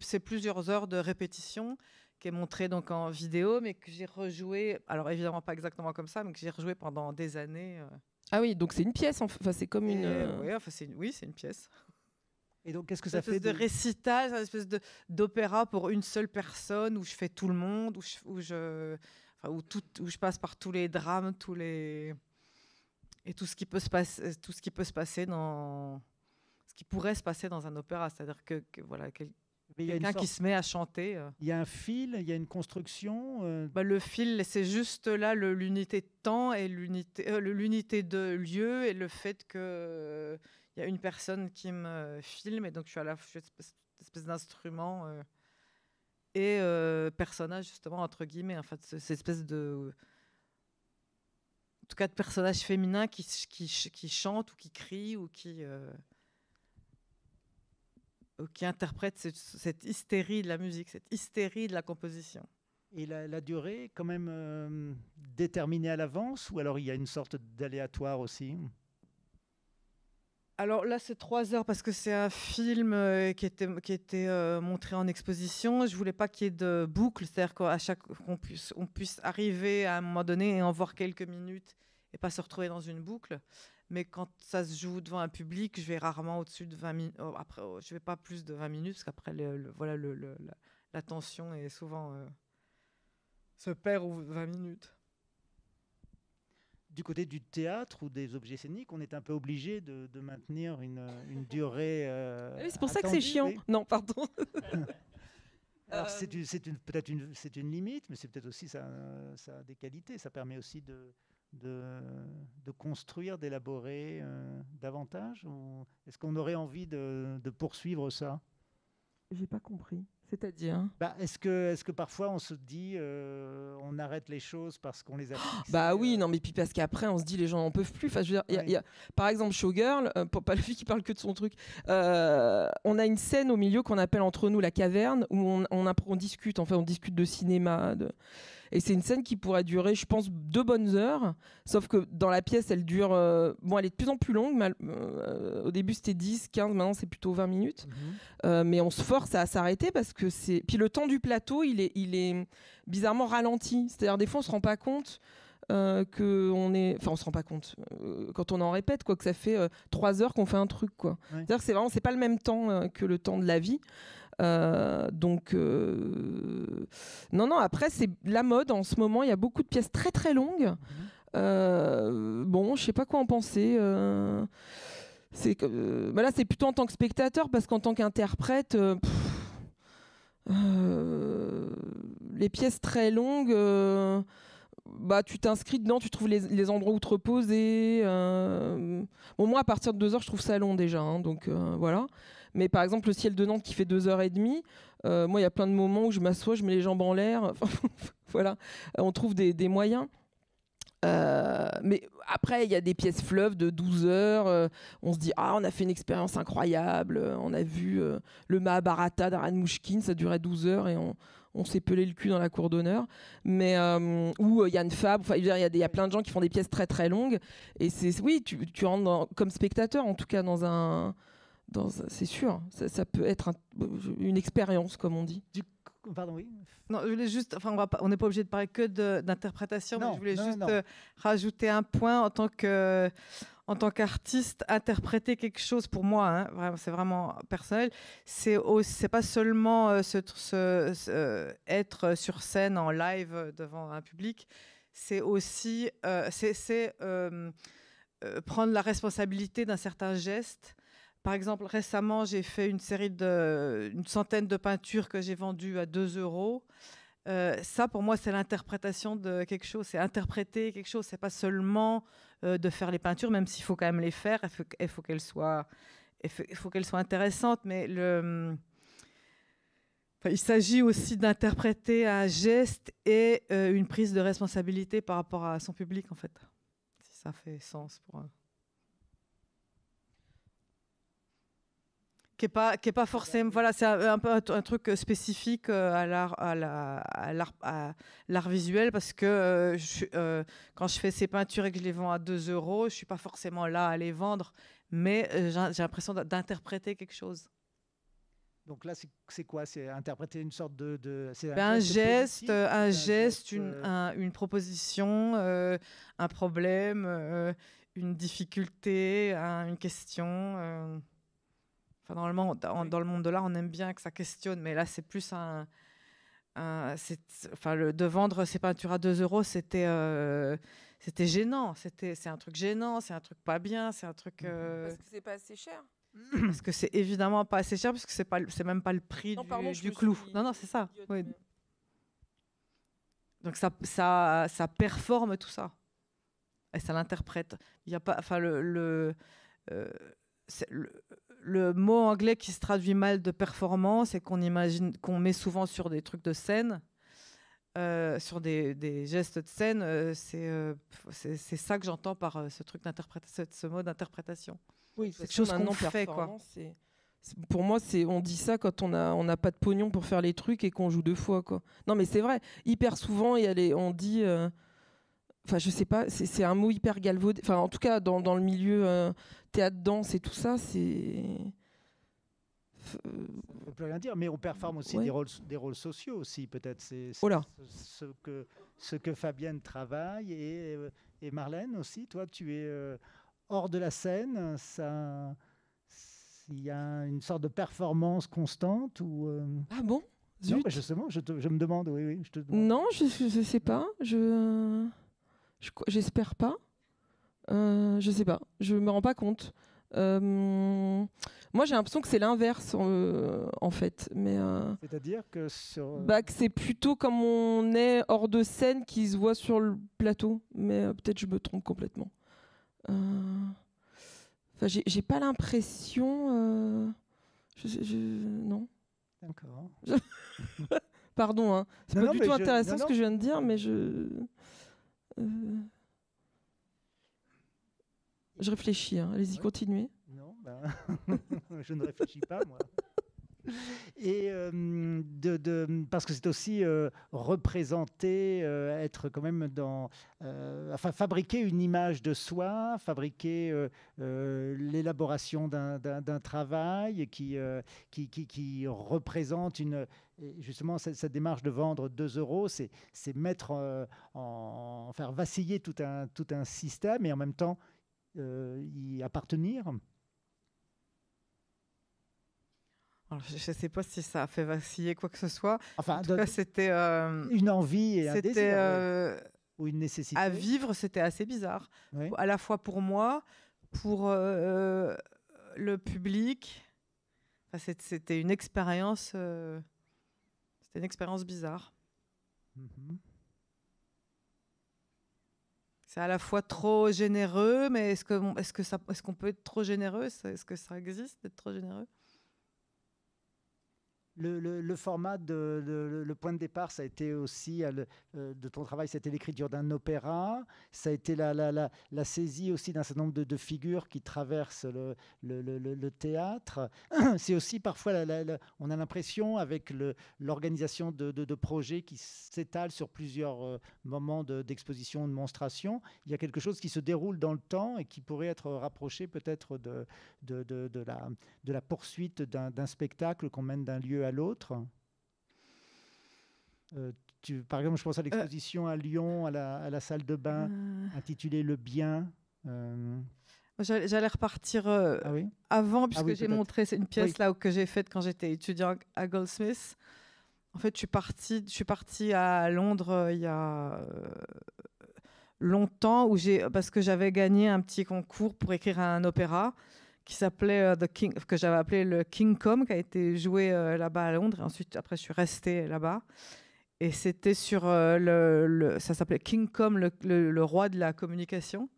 c'est, plusieurs heures de répétition qui est montrée donc en vidéo, mais que j'ai rejoué. Alors évidemment pas exactement comme ça, mais que j'ai rejoué pendant des années. Euh. Ah oui, donc c'est une pièce. Enfin, c'est comme une. Oui, enfin, c'est oui, c'est une pièce. Et donc, qu'est-ce que ça fait de, récital, une espèce de d'opéra pour une seule personne où je fais tout le monde, où je, où je où, tout, où je passe par tous les drames, tous les et tout ce qui peut se passer, tout ce qui peut se passer dans ce qui pourrait se passer dans un opéra, c'est-à-dire que, voilà quelqu'un qui se met à chanter. Euh. Il y a un fil, il y a une construction. Euh. Bah, le fil, c'est juste là l'unité de temps et l'unité euh, l'unité de lieu et le fait que il y a une personne qui me filme et donc je suis à la fois espèce, espèce d'instrument et euh, personnage justement entre guillemets en fait cette espèce de en tout cas de personnage féminin qui, qui, chante ou qui crie ou qui euh, qui interprète cette, hystérie de la musique cette hystérie de la composition. Et la, la durée quand même euh, déterminée à l'avance ou alors il y a une sorte d'aléatoire aussi? Alors là, c'est trois heures parce que c'est un film euh, qui était, qui était euh, montré en exposition. Je voulais pas qu'il y ait de boucle, c'est-à-dire chaque qu'on puisse, on puisse arriver à un moment donné et en voir quelques minutes et pas se retrouver dans une boucle. Mais quand ça se joue devant un public, je vais rarement au-dessus de 20 minutes. Oh, après, oh, je vais pas plus de 20 minutes parce qu'après, voilà, la, tension est souvent euh, se perd aux 20 minutes du côté du théâtre ou des objets scéniques, on est un peu obligé de, maintenir une, durée. Euh, c'est pour ça que c'est chiant. Non, pardon. <laughs> Alors c'est peut-être une, c'est une limite, mais c'est peut-être aussi ça, ça, a des qualités. Ça permet aussi de, de, construire, d'élaborer euh, davantage. Est-ce qu'on aurait envie de, de poursuivre ça? J'ai pas compris. C'est-à-dire bah, Est-ce que, est que parfois on se dit euh, on arrête les choses parce qu'on les a Bah oui, euh non, mais puis parce qu'après on se dit les gens n'en peuvent plus. Enfin, je veux dire, y a, par exemple, Showgirl, euh, pour pas la fille qui parle que de son truc, on a une scène au milieu qu'on appelle entre nous la caverne où on, on, on discute, enfin on discute de cinéma. De... Et c'est une scène qui pourrait durer, je pense, deux bonnes heures. Sauf que dans la pièce, elle dure. Euh, bon, elle est de plus en plus longue. Euh, au début, c'était 10, 15, maintenant, c'est plutôt 20 minutes. Mhm. Euh, mais on se force à s'arrêter parce que c'est. Puis le temps du plateau, il est, il est bizarrement ralenti. C'est-à-dire, des fois, on se rend pas compte. que on est enfin on se rend pas compte quand on en répète quoi que ça fait trois heures qu'on fait un truc quoi c'est à dire que c'est vraiment c'est pas le même temps que le temps de la vie euh, donc, euh, non, non, après, c'est la mode en ce moment. Il y a beaucoup de pièces très très longues. Mhm. Euh, bon, je sais pas quoi en penser. c'est que bah là, c'est plutôt en tant que spectateur parce qu'en tant qu'interprète, les pièces très longues bah, tu t'inscris dedans, tu trouves les, endroits où te reposer. Bon, moi, à partir de deux heures, je trouve ça long déjà. Hein, donc voilà. Mais par exemple, le ciel de Nantes qui fait deux heures et demie, euh, moi, il y a plein de moments où je m'assois, je mets les jambes en l'air. <laughs> voilà, on trouve des, moyens. Euh, mais après, il y a des pièces fleuves de 12 heures. Euh, on se dit, ah, on a fait une expérience incroyable. On a vu le Mahabharata d'Aran Mouchkine, ça durait 12 heures et on, s'est pelé le cul dans la cour d'honneur. Mais ou Yann Fab, il y, a y a plein de gens qui font des pièces très très longues. Et c'est oui, tu rentres comme spectateur, en tout cas, dans un c'est sûr, ça, peut être une expérience, comme on dit. pardon, oui. Non, je voulais juste, enfin, on n'est pas obligé de parler que d'interprétation, mais je voulais juste euh, rajouter un point en tant que, en tant qu'artiste, interpréter quelque chose pour moi, hein, c'est vraiment personnel, c'est c'est pas seulement euh, se, être sur scène en live devant un public, c'est aussi euh, c'est euh, prendre la responsabilité d'un certain geste. Par exemple, récemment, j'ai fait une série de une centaine de peintures que j'ai vendues à 2 euros. ça, pour moi, c'est l'interprétation de quelque chose. C'est interpréter quelque chose. C'est pas seulement euh, de faire les peintures, même s'il faut quand même les faire. Il faut, qu'elles soient, il qu'elles soient intéressantes, mais il s'agit aussi d'interpréter un geste et euh, une prise de responsabilité par rapport à son public, en fait. Si ça fait sens pour. Qui n'est pas, qui est pas forcément. Voilà, c'est un, peu un, truc spécifique euh, à l'art, à l'art, visuel parce que euh, je, euh, quand je fais ces peintures et que je les vends à 2 euros, je ne suis pas forcément là à les vendre, mais j'ai l'impression d'interpréter quelque chose. Donc là, c'est quoi? C'est interpréter une sorte de... de ben, un, geste, un, geste, une, une, proposition, un problème, une difficulté, une question normalement, dans, le monde de l'art, on aime bien que ça questionne, mais là, c'est plus un. enfin, le, de vendre ses peintures à 2 euros, c'était euh, c'était gênant. C'était, c'est un truc gênant, c'est un truc pas bien, c'est un truc. Euh, parce que c'est pas assez cher. <clears throat> Parce que c'est évidemment pas assez cher, parce que c'est pas, c'est même pas le prix du, clou. Non, non, c'est ça. Donc ça, ça, ça performe tout ça, et ça l'interprète. Il y a pas, enfin le, le, euh, le le mot anglais qui se traduit mal de performance et qu'on imagine, qu'on met souvent sur des trucs de scène, euh, sur des, gestes de scène, euh, euh, c'est ça que j'entends par ce truc d'interprétation, ce mot d'interprétation. Oui, c'est quelque chose qu'on fait, quoi. Pour moi, c'est on dit ça quand on a on n'a pas de pognon pour faire les trucs et qu'on joue deux fois, quoi. Non, mais c'est vrai. Hyper souvent, y a les, on dit enfin je sais pas, c'est un mot hyper galvaudé. Enfin en tout cas dans, dans le milieu euh, théâtre danse et tout ça, c'est on peut rien dire, mais on performe aussi des, rôles, des rôles sociaux aussi, peut-être. C'est ce, que, ce que Fabienne travaille et, et Marlène aussi. Toi, tu es euh, hors de la scène. Ça, il y a une sorte de performance constante ou euh, Ah bon? Non, justement, je, je, me demande. Oui, oui, je te demande. Non, je, ne sais pas. Je J'espère pas. Euh, je sais pas. Je me rends pas compte. Euh, moi, j'ai l'impression que c'est l'inverse, euh, en fait. Mais c'est-à-dire que sur. Bah, c'est plutôt comme on est hors de scène qui se voit sur le plateau. Mais peut-être je me trompe complètement. Enfin, j'ai pas l'impression. Je, non. D'accord. <laughs> Pardon, hein. c'est pas du tout intéressant ce que je viens de dire, mais je. Euh, je réfléchis, hein. allez-y, continuez. Non, ben, <laughs> je ne réfléchis pas, moi. Et euh, de, parce que c'est aussi euh, représenter, être quand même dans, enfin fabriquer une image de soi, fabriquer l'élaboration d'un travail qui, qui, qui, représente une, justement, cette, démarche de vendre 2 euros, c'est mettre euh, en, faire vaciller tout un, tout un système et en même temps euh, y appartenir. Je ne sais pas si ça a fait vaciller quoi que ce soit. Enfin, c'était euh, une envie et un désir, ou une nécessité. À vivre, c'était assez bizarre, à la fois pour moi, pour le public. c'était une expérience une expérience bizarre. Mhm. C'est à la fois trop généreux, mais est-ce que est-ce que ça est-ce qu'on peut être trop généreux? Est-ce que ça existe d'être trop généreux? Le, format, de, le, point de départ, ça a été aussi euh, de ton travail, c'était l'écriture d'un opéra, ça a été la, saisie aussi d'un certain nombre de, figures qui traversent le, théâtre. <clears throat> C'est aussi parfois, on a l'impression, avec l'organisation de, projets qui s'étalent sur plusieurs euh, moments d'exposition, de, monstration, il y a quelque chose qui se déroule dans le temps et qui pourrait être rapproché peut-être de, de, la, de la poursuite d'un spectacle qu'on mène d'un lieu à l'autre. Euh, tu, par exemple, je pense à euh. l'exposition à Lyon, à la, à la, salle de bain, euh. intitulée Le Bien. J'allais repartir euh, Ah oui? avant, Ah puisque oui, j'ai montré c'est une pièce Oui. là où- que j'ai faite quand j'étais étudiant à Goldsmith. En fait, je suis partie, je suis partie à Londres euh, il y a euh, longtemps où j'ai parce que j'avais gagné un petit concours pour écrire un opéra qui s'appelait euh, The King que j'avais appelé le King Com qui a été joué euh, là-bas à Londres. Et ensuite après je suis restée là-bas. Et c'était sur euh, le, ça s'appelait King Com le, le- roi de la communication.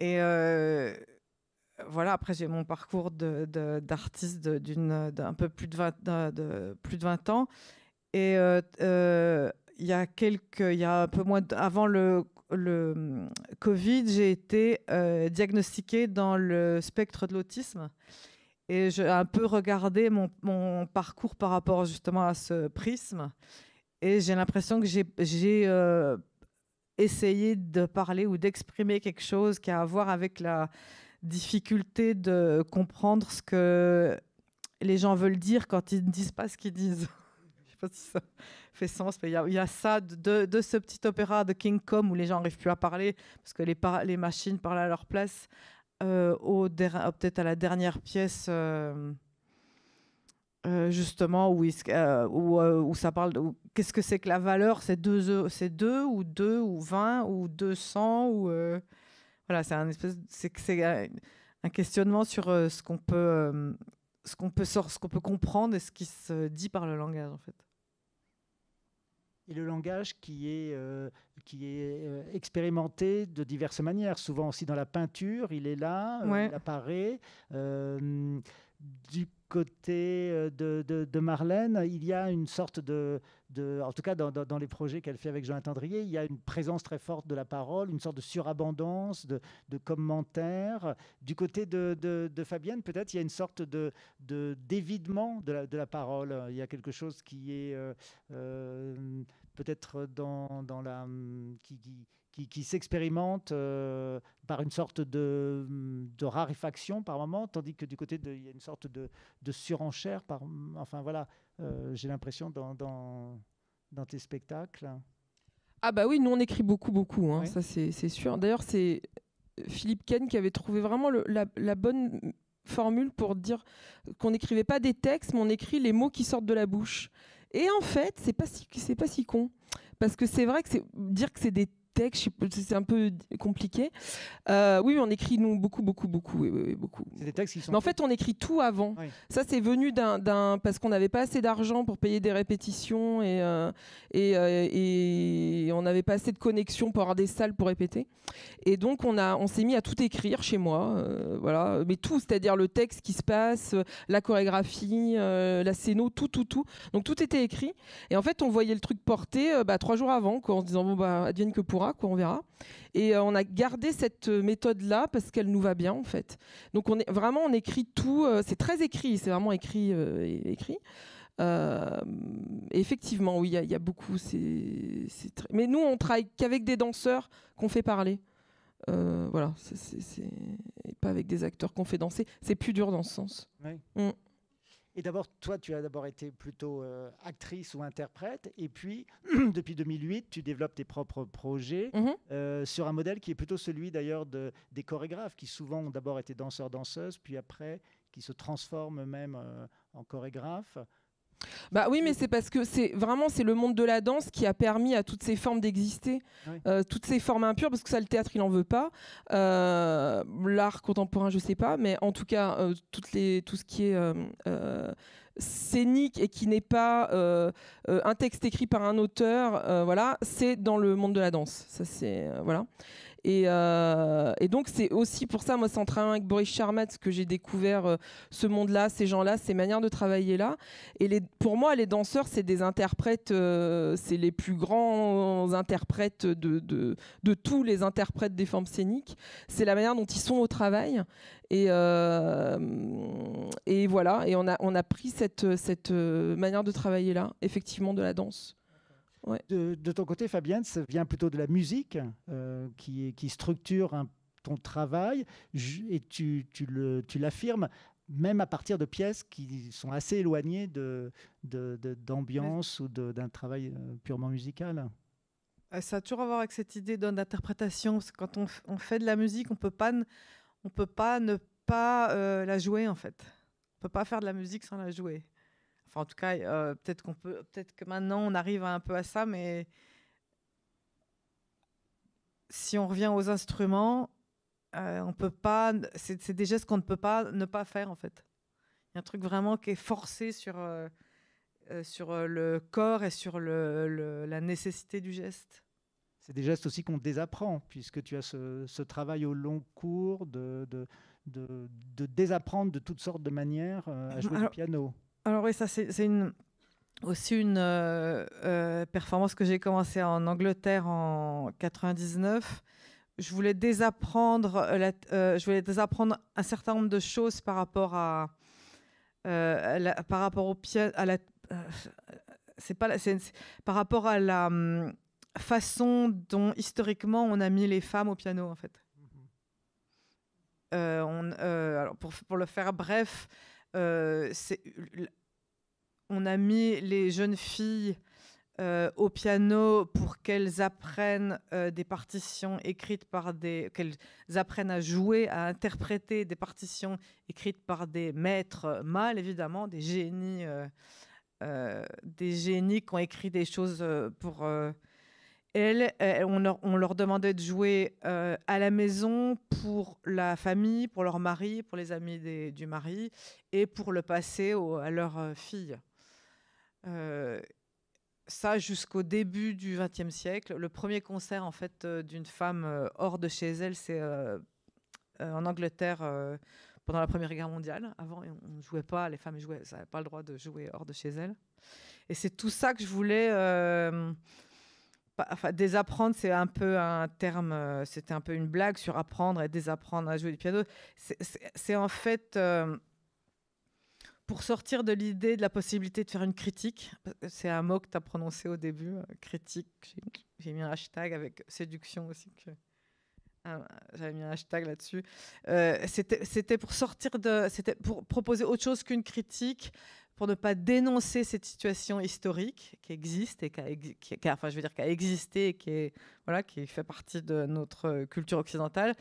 Et voilà, après j'ai mon parcours d'artiste d'une- d'un peu plus de 20, d'un- de plus de 20 ans. Et il y a quelques, il y a un peu moins avant le, le hum, Covid, j'ai été euh, diagnostiquée dans le spectre de l'autisme. Et j'ai un peu regardé mon, parcours par rapport justement à ce prisme. Et j'ai l'impression que j'ai euh, essayé de parler ou d'exprimer quelque chose qui a à voir avec la difficulté de comprendre ce que les gens veulent dire quand ils ne disent pas ce qu'ils disent. Sais pas si ça <laughs> fait sens, mais il y a- ça de, ce petit opéra de King Kong où les gens n'arrivent plus à parler parce que les, machines parlent à leur place, euh, euh, peut-être à la dernière pièce. euh, euh, justement où, ça parle de qu'est-ce que c'est que la valeur? C'est deux, eu- c'est deux ou deux ou 20 ou 200 ou voilà c'est un un, questionnement sur ce qu'on peut ce qu'on peut ce qu'on peut comprendre et ce qui se dit par le langage en fait Et le langage qui est, euh, qui est euh, expérimenté de diverses manières, souvent aussi dans la peinture, il est là, euh, Ouais. il apparaît. Du côté euh, de, de- de Marlène, il y a une sorte de, de en tout cas dans, les projets qu'elle fait avec Jonathan Drier, il y a une présence très forte de la parole, une sorte de surabondance, de, commentaires. Du côté de, Fabienne, peut-être, il y a une sorte de, de d'évidement de la, de la parole. Il y a quelque chose qui est euh, euh, peut-être dans, dans la qui, qui, qui s'expérimente euh, par une sorte de, de raréfaction par moment, tandis que du côté de il y a une sorte de, de surenchère par enfin voilà, euh, j'ai l'impression dans, dans dans tes spectacles. Ah bah oui, nous on écrit beaucoup, beaucoup, hein, ça c'est sûr. D'ailleurs, c'est Philippe Ken qui avait trouvé vraiment le- la, la bonne formule pour dire qu'on n'écrivait pas des textes, mais on écrit les mots qui sortent de la bouche. Et en fait, c'est pas si c'est pas si con, parce que c'est vrai que dire que c'est des c'est un peu compliqué. Euh, oui, on écrit nous beaucoup, beaucoup, beaucoup, oui, oui, oui, beaucoup. C'est des textes qui sont Mais en fait, on écrit tout avant. Oui. Ça, c'est venu d'un, parce qu'on n'avait pas assez d'argent pour payer des répétitions et, euh, et, euh, et on n'avait pas assez de connexion pour avoir des salles pour répéter. Et donc, on, a, on s'est mis à tout écrire chez moi. voilà. Mais tout, c'est-à-dire le texte qui se passe, la chorégraphie, la scéno, tout, tout, tout. Donc, tout était écrit. Et en fait, on voyait le truc porter euh, bah, trois jours avant, quoi, en se disant, bon, bah, advienne que pourra, quoi, on verra. Et euh, on a gardé cette euh, méthode-là parce qu'elle nous va bien, en fait. Donc on est vraiment on écrit tout, euh, c'est très écrit, c'est vraiment écrit, écrit. Effectivement, oui, il y a- il y, a beaucoup. c'est c'est très- Mais nous, on travaille qu'avec des danseurs qu'on fait parler. Voilà, c'est- c'est c'est- et pas avec des acteurs qu'on fait danser. C'est plus dur dans ce sens. Et d'abord, toi, tu as d'abord été plutôt euh, actrice ou interprète, et puis <clears throat> depuis 2008, tu développes tes propres projets Mhm. euh, sur un modèle qui est plutôt celui d'ailleurs de, des chorégraphes, qui souvent ont d'abord été danseurs-danseuses, puis après qui se transforment même euh, en chorégraphes. Bah oui, mais c'est parce que c'est vraiment c'est le monde de la danse qui a permis à toutes ces formes d'exister, Oui. Euh, toutes ces formes impures, parce que ça le théâtre il en veut pas, Euh, l'art contemporain je sais pas, mais en tout cas euh, toutes les tout ce qui est scénique et qui n'est pas euh, euh, un texte écrit par un auteur, euh, voilà, c'est dans le monde de la danse. Ça c'est voilà. Et, euh, et donc c'est aussi pour ça, moi c'est en travaillant avec Boris Charmat que j'ai découvert euh, ce monde-là, ces gens-là, ces manières de travailler là. Et pour moi, les danseurs, c'est des interprètes, euh, c'est les plus grands interprètes de, tous les interprètes des formes scéniques. C'est la manière dont ils sont au travail. Et, voilà, et on a, pris cette, manière de travailler là, effectivement, de la danse. De, de ton côté, Fabienne, ça vient plutôt de la musique euh, qui, structure un- ton travail, et tu, l'affirmes même à partir de pièces qui sont assez éloignées de, de- de- d'ambiance ou d'un travail euh, purement musical. Ça a toujours à voir avec cette idée d'interprétation. Quand on, on, fait de la musique, on peut pas, on peut pas ne pas la jouer en fait. On peut pas faire de la musique sans la jouer. Enfin, en tout cas, peut-être qu'on peut, peut-être que maintenant on arrive un peu à ça, mais si on revient aux instruments, euh, on peut pas. C'est des gestes qu'on ne peut pas ne pas faire en fait. Il y a un truc vraiment qui est forcé sur euh, euh, sur le corps et sur le, la nécessité du geste. C'est des gestes aussi qu'on désapprend, puisque tu as ce, travail au long cours de, de, de, désapprendre de toutes sortes de manières à jouer du piano. Alors oui, ça c'est une aussi une euh, euh, performance que j'ai commencé en Angleterre en 99. Je voulais désapprendre, euh, je voulais désapprendre un certain nombre de choses par rapport à, par rapport au piano, à la, c'est pas, par rapport à la hum, façon dont historiquement on a mis les femmes au piano en fait. on, alors pour, pour, le faire bref, on a mis les jeunes filles euh, au piano pour qu'elles apprennent euh, des partitions écrites par des qu'elles apprennent à jouer, à interpréter des partitions écrites par des maîtres mâles évidemment, des génies, euh, des génies qui ont écrit des choses pour elles. On leur, leur, demandait de jouer à la maison pour la famille, pour leur mari, pour les amis du mari et pour le passer à leurs filles. Euh, ça jusqu'au début du XXe siècle. Le premier concert en fait euh, d'une femme euh, hors de chez elle, c'est en Angleterre pendant la Première Guerre mondiale. Avant, on ne jouait pas, les femmes jouaient, n'avaient pas le droit de jouer hors de chez elles. Et c'est tout ça que je voulais. Enfin, désapprendre, c'est un peu un terme, c'était un peu une blague sur apprendre et désapprendre à jouer du piano. C'est en fait pour sortir de l'idée de la possibilité de faire une critique, c'est un mot que tu as prononcé au début, euh, critique, j'ai mis un hashtag avec séduction aussi. Ah, j'avais mis un hashtag là-dessus. Euh, c'était pour sortir de, c'était pour proposer autre chose qu'une critique, pour ne pas dénoncer cette situation historique qui existe et qui a, enfin, je veux dire, qui a existé et qui est, voilà, qui fait partie de notre culture occidentale.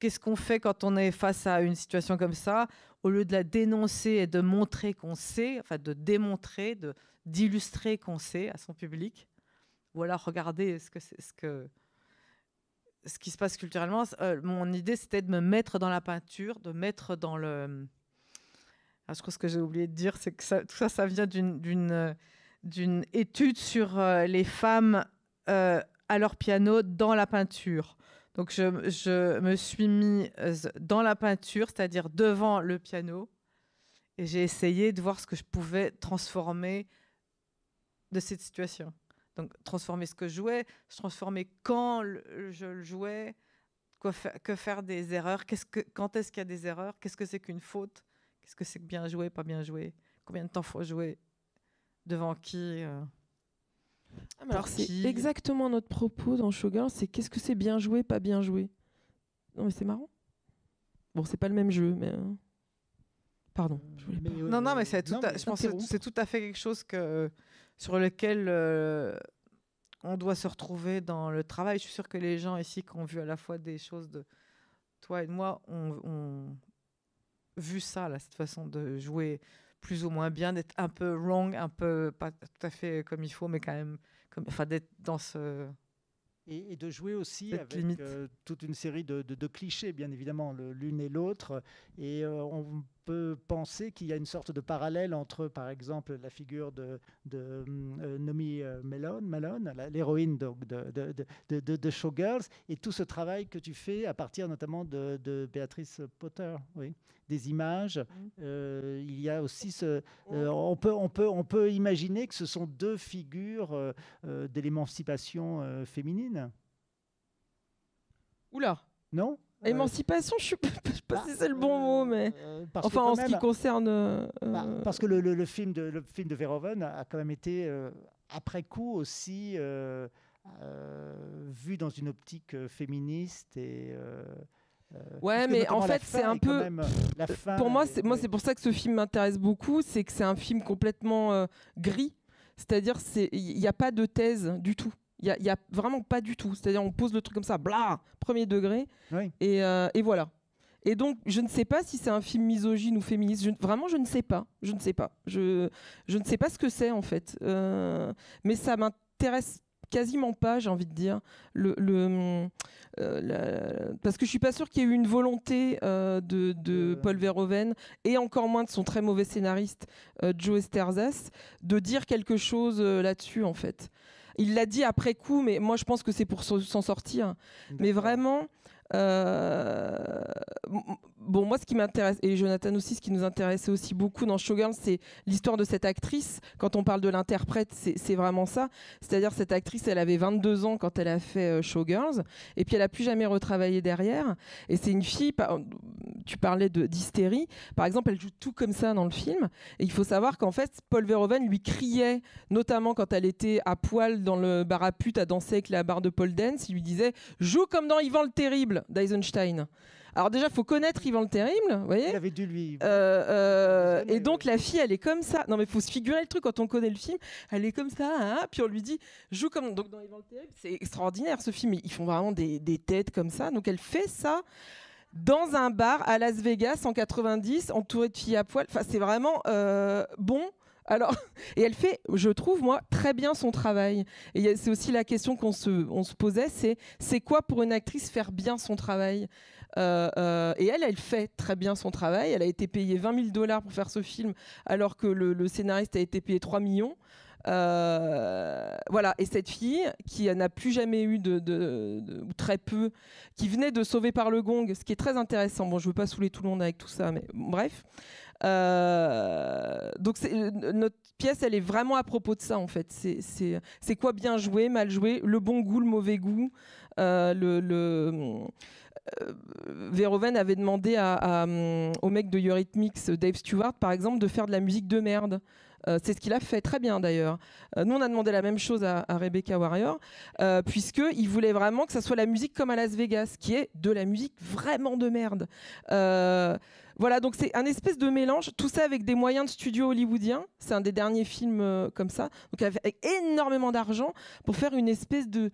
Qu'est-ce qu'on fait quand on est face à une situation comme ça? Au lieu de la dénoncer et de montrer qu'on sait, enfin de démontrer, de d'illustrer qu'on sait à son public, ou alors regarder ce que ce que ce qui se passe culturellement. Euh, mon idée, c'était de me mettre dans la peinture, de mettre dans le. Ah, je crois que ce que j'ai oublié de dire, c'est que tout ça, ça vient d'une d'une étude sur euh, les femmes euh, à leur piano dans la peinture. Donc je, me suis mis euh, dans la peinture, c'est-à-dire devant le piano, et j'ai essayé de voir ce que je pouvais transformer de cette situation. Donc transformer ce que je jouais, transformer quand je le jouais, que faire des erreurs, quand est-ce qu'il y a des erreurs, qu'est-ce que c'est qu'une faute, qu'est-ce que c'est que bien jouer, pas bien jouer, combien de temps faut jouer, devant qui. Euh? Ah, alors c'est exactement notre propos dans Showgirl, c'est qu'est-ce que c'est bien joué, pas bien joué? Non mais c'est marrant. Bon, c'est pas le même jeu, mais euh, pardon. non, non, mais c'est tout. je pense que c'est tout à fait quelque chose que sur lequel euh, on doit se retrouver dans le travail. Je suis sûre que les gens ici qui ont vu à la fois des choses de toi et de moi ont, ont vu ça, là, cette façon de jouer plus ou moins bien, d'être un peu wrong, un peu pas tout à fait comme il faut, mais quand même, comme, enfin, d'être dans ce. Et, de jouer aussi avec euh, toute une série de, de, clichés, bien évidemment, l'une et l'autre. Et euh, on peut penser qu'il y a une sorte de parallèle entre, par exemple, la figure de, de euh, Nomi Malone, Malone l'héroïne de, de, de, Showgirls, et tout ce travail que tu fais à partir notamment de, Béatrice Potter. Oui des images. Mmh. Euh, il y a aussi ce. Euh, on, peut, on, peut, on peut imaginer que ce sont deux figures euh, de l'émancipation féminine. Oula Non? Émancipation, je ne sais pas, si c'est le bon mot, mais enfin en ce qui concerne. Bah, parce que le, le, film de le film de Verhoeven a quand même été après coup aussi vu dans une optique féministe et euh, ouais, mais en fait, c'est un peu. Euh, pour moi, c'est moi, c'est pour ça que ce film m'intéresse beaucoup, c'est que c'est un film complètement euh, gris. C'est-à-dire, il n'y a pas de thèse du tout. Il n'y a, vraiment pas du tout. C'est-à-dire, on pose le truc comme ça, bla, premier degré, Oui. et, euh, et voilà. Et donc, je ne sais pas si c'est un film misogyne ou féministe. Je- vraiment, je ne sais pas. Je ne sais pas. Je, je ne sais pas ce que c'est, en fait. Euh, mais ça m'intéresse quasiment pas, j'ai envie de dire. Le, le, euh, la- parce que je suis pas sûre qu'il y ait eu une volonté euh, de, de. Paul Verhoeven, et encore moins de son très mauvais scénariste, euh, Joe Esterzas, de dire quelque chose là-dessus, en fait. Il l'a dit après coup, mais moi, je pense que c'est pour s'en sortir. Mais vraiment, euh, bon, moi, ce qui m'intéresse, et Jonathan aussi, ce qui nous intéressait aussi beaucoup dans Showgirls, c'est l'histoire de cette actrice. Quand on parle de l'interprète, c'est vraiment ça. C'est-à-dire, cette actrice, elle avait 22 ans quand elle a fait euh, Showgirls, et puis elle a plus jamais retravaillé derrière. Et c'est une fille, tu parlais d'hystérie, par exemple, elle joue tout comme ça dans le film. Et il faut savoir qu'en fait, Paul Verhoeven lui criait, notamment quand elle était à poil dans le bar à pute à danser avec la barre de Paul Dance, il lui disait Joue comme dans Ivan le Terrible d'Eisenstein. Alors déjà, faut connaître Ivan le Terrible, vous voyez Il avait dû lui. Euh, euh, et donc la fille, elle est comme ça. Non mais faut se figurer le truc quand on connaît le film. Elle est comme ça, hein, puis on lui dit joue comme donc dans Ivan le Terrible. C'est extraordinaire ce film. Ils font vraiment des, des têtes comme ça. Donc elle fait ça dans un bar à Las Vegas en 90, entourée de filles à poil. Enfin c'est vraiment euh, bon. Alors, <laughs> et elle fait, je trouve, moi, très bien son travail. Et c'est aussi la question qu'on se, posait, c'est c'est quoi pour une actrice faire bien son travail? Euh, euh, Et elle, elle fait très bien son travail. Elle a été payée 20 000 dollars pour faire ce film, alors que le, scénariste a été payé 3 millions. Euh, voilà, et cette fille qui n'a plus jamais eu de, ou très peu, qui venait de Sauver par le Gong, ce qui est très intéressant. Bon, je veux pas saouler tout le monde avec tout ça, mais bref. Donc euh, notre pièce, elle est vraiment à propos de ça en fait. C'est- quoi bien jouer, mal jouer, le bon goût, le mauvais goût. Euh, le, euh, avait demandé hum, au mec de Eurythmics, Dave Stewart par exemple, de faire de la musique de merde. Euh, c'est ce qu'il a fait très bien d'ailleurs. Euh, nous, on a demandé la même chose à, Rebecca Warrior, euh, puisqu'il voulait vraiment que ça soit la musique comme à Las Vegas, qui est de la musique vraiment de merde. Voilà, donc c'est un espèce de mélange, tout ça avec des moyens de studio hollywoodiens. C'est un des derniers films comme ça, donc avec énormément d'argent pour faire une espèce de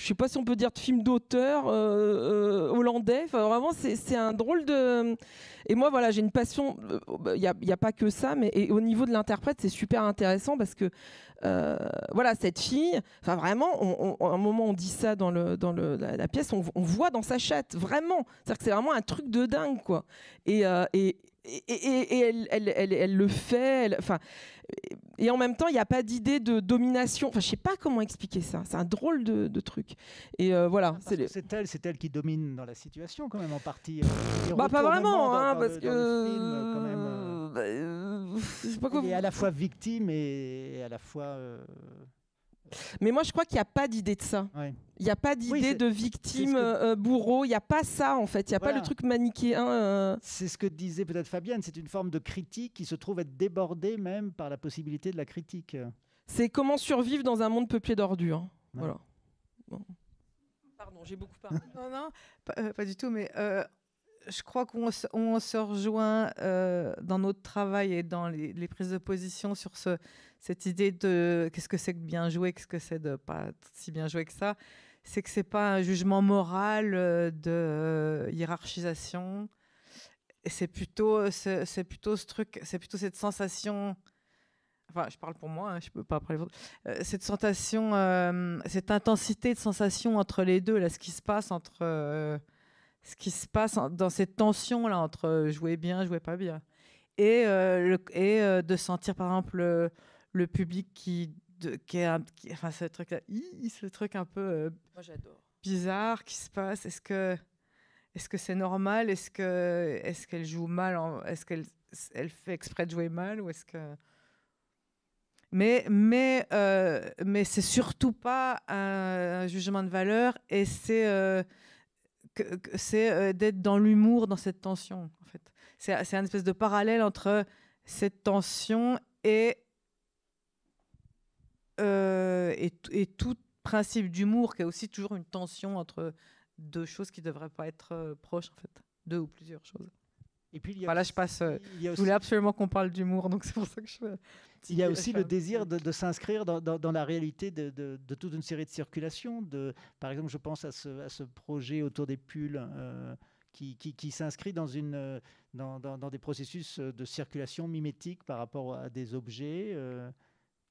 je sais pas si on peut dire de film d'auteur euh, euh, hollandais. Enfin, vraiment, c'est un drôle de. Et moi, voilà, j'ai une passion. Il n'y a, y a pas que ça, mais au niveau de l'interprète, c'est super intéressant parce que euh, voilà, cette fille. Enfin, vraiment, à un moment, on dit ça dans la, pièce, on, voit dans sa chatte, vraiment. C'est-à-dire que c'est vraiment un truc de dingue, quoi. Et euh, elle, elle, elle, le fait. Enfin, et en même temps, il n'y a pas d'idée de domination. Enfin, je sais pas comment expliquer ça. C'est un drôle de, de truc. Et euh, voilà. C'est les- elle, c'est elle qui domine dans la situation quand même en partie. Bah pas vraiment, hein, dans parce que film, quand même, euh, bah, euh, je sais pas quoi Elle est à la fois victime et à la fois. Euh, Mais moi, je crois qu'il n'y a pas d'idée de ça. ouais. Il n'y a pas d'idée Oui, de victime, que- euh, bourreau. Il n'y a pas ça en fait. Il n'y a pas le truc manichéen. euh. C'est ce que disait peut-être Fabienne, c'est une forme de critique qui se trouve être débordée même par la possibilité de la critique. C'est comment survivre dans un monde peuplé d'ordures. Ouais. Voilà. Bon. Pardon, j'ai beaucoup parlé. Non, non, pas, euh, pas du tout, mais euh, je crois qu'on se, rejoint euh, dans notre travail et dans les, prises de position sur ce, cette idée de qu'est-ce que c'est que bien jouer, qu'est-ce que c'est de pas si bien jouer que ça. C'est que c'est pas un jugement moral euh, de euh, hiérarchisation. C'est plutôt, c'est plutôt ce truc, c'est plutôt cette sensation. Enfin, je parle pour moi, hein, je peux pas parler pour euh, cette sensation, cette intensité de sensation entre les deux, là, ce qui se passe entre, ce qui se passe en- dans cette tension là entre euh, jouer bien, jouer pas bien, et euh, le- et euh, de sentir par exemple le, le public qui, de, qui est, un- qui- enfin, ce truc là, ce truc un peu Moi, bizarre qui se passe. Est-ce que est-ce que c'est normal? Est-ce que est-ce qu'elle joue mal en- Est-ce qu'elle elle fait exprès de jouer mal ou est-ce que mais mais euh, mais c'est surtout pas un, un jugement de valeur et c'est euh, c'est euh, d'être dans l'humour dans cette tension en fait. C'est un espèce de parallèle entre cette tension et euh, et, et tout principe d'humour qui est aussi toujours une tension entre deux choses qui ne devraient pas être euh, proches en fait, deux ou plusieurs choses. Et puis il y a Voilà, je aussi- passe. euh, il y a Je voulais absolument qu'on parle d'humour, donc c'est pour ça que je. <laughs> Il y a <laughs> aussi je le désir de, de s'inscrire dans, dans- dans la réalité de, de- de toute une série de circulations. De, par exemple, je pense à ce, à ce projet autour des pulls euh, qui, qui- qui s'inscrit dans, une, euh, dans, dans- dans des processus de circulation mimétique par rapport à des objets. euh,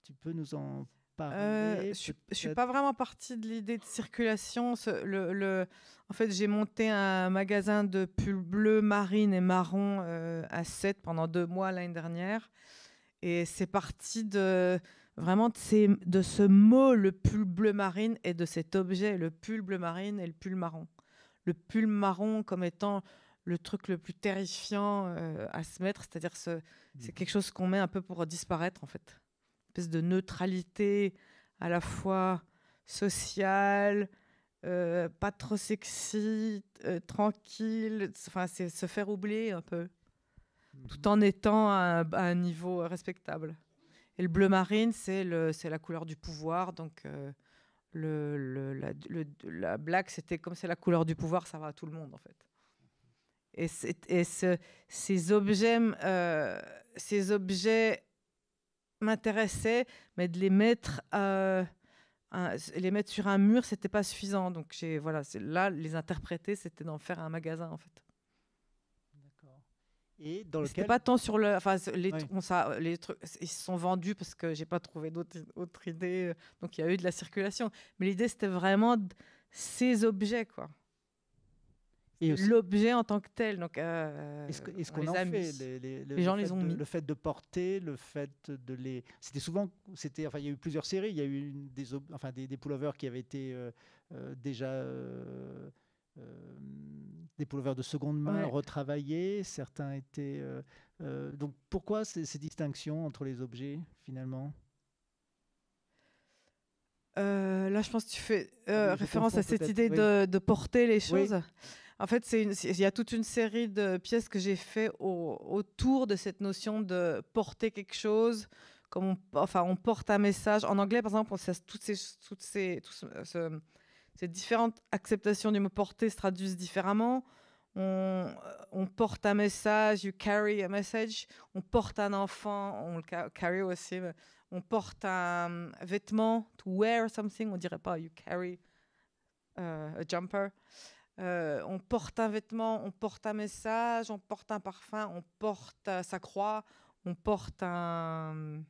tu peux nous en Euh, je suis- je suis pas vraiment partie de l'idée de circulation. Ce- le, le- en fait, j'ai monté un magasin de pulls bleus, marine et marron euh, à 7 pendant deux mois l'année dernière. Et c'est parti de vraiment de, ces- de ce mot, le pull bleu marine, et de cet objet, le pull bleu marine et le pull marron. Le pull marron comme étant le truc le plus terrifiant euh, à se mettre, c'est-à-dire ce, c'est quelque chose qu'on met un peu pour disparaître en fait. Espèce de neutralité à la fois sociale, euh, pas trop sexy, euh, tranquille, enfin c'est se faire oublier un peu, tout en étant à, un- à un niveau respectable. Et le bleu marine, c'est le, c'est la couleur du pouvoir, donc euh, le, le- la, le- la blague, c'était comme c'est la couleur du pouvoir, ça va à tout le monde en fait. Et, et ce- ces objets, ces objets m'intéressaient, mais de les mettre, euh, un- les mettre sur un mur, c'était pas suffisant. Donc j'ai, voilà, c'est là les interpréter, c'était d'en faire un magasin en fait. D'accord. Et dans lequel C'était pas tant sur le, enfin les, on- ça, les trucs, ils se sont vendus parce que j'ai pas trouvé d'autres autre idée. Donc il y a eu de la circulation, mais l'idée c'était vraiment ces objets quoi. L'objet en tant que tel. Donc euh, Est-ce est-ce on qu'on les en a fait les, les- le- Les gens le les ont de- mis. Le fait de porter, le fait de les. C'était souvent. C'était. Enfin, il y a eu plusieurs séries. Il y a eu une- des, enfin, des, des pullovers qui avaient été euh, euh, déjà. euh, euh, des pullovers de seconde main Ouais. retravaillés. Certains étaient. euh, euh, donc, pourquoi ces, ces distinctions entre les objets, finalement? Euh, là, je pense que tu fais euh, Ah référence à cette idée de, de porter les Oui. En fait, il y a toute une série de pièces que j'ai fait au- autour de cette notion de porter quelque chose. Comme on, enfin, on porte un message. En anglais, par exemple, toutes ces, différentes acceptations du mot porter se traduisent différemment. On, porte un message, you carry a message. On porte un enfant, on le ca- carry aussi. On porte un vêtement, to wear something, on dirait pas you carry euh, a jumper. Euh, on porte un vêtement, on porte un message, on porte un parfum, on porte euh, sa croix, on porte un.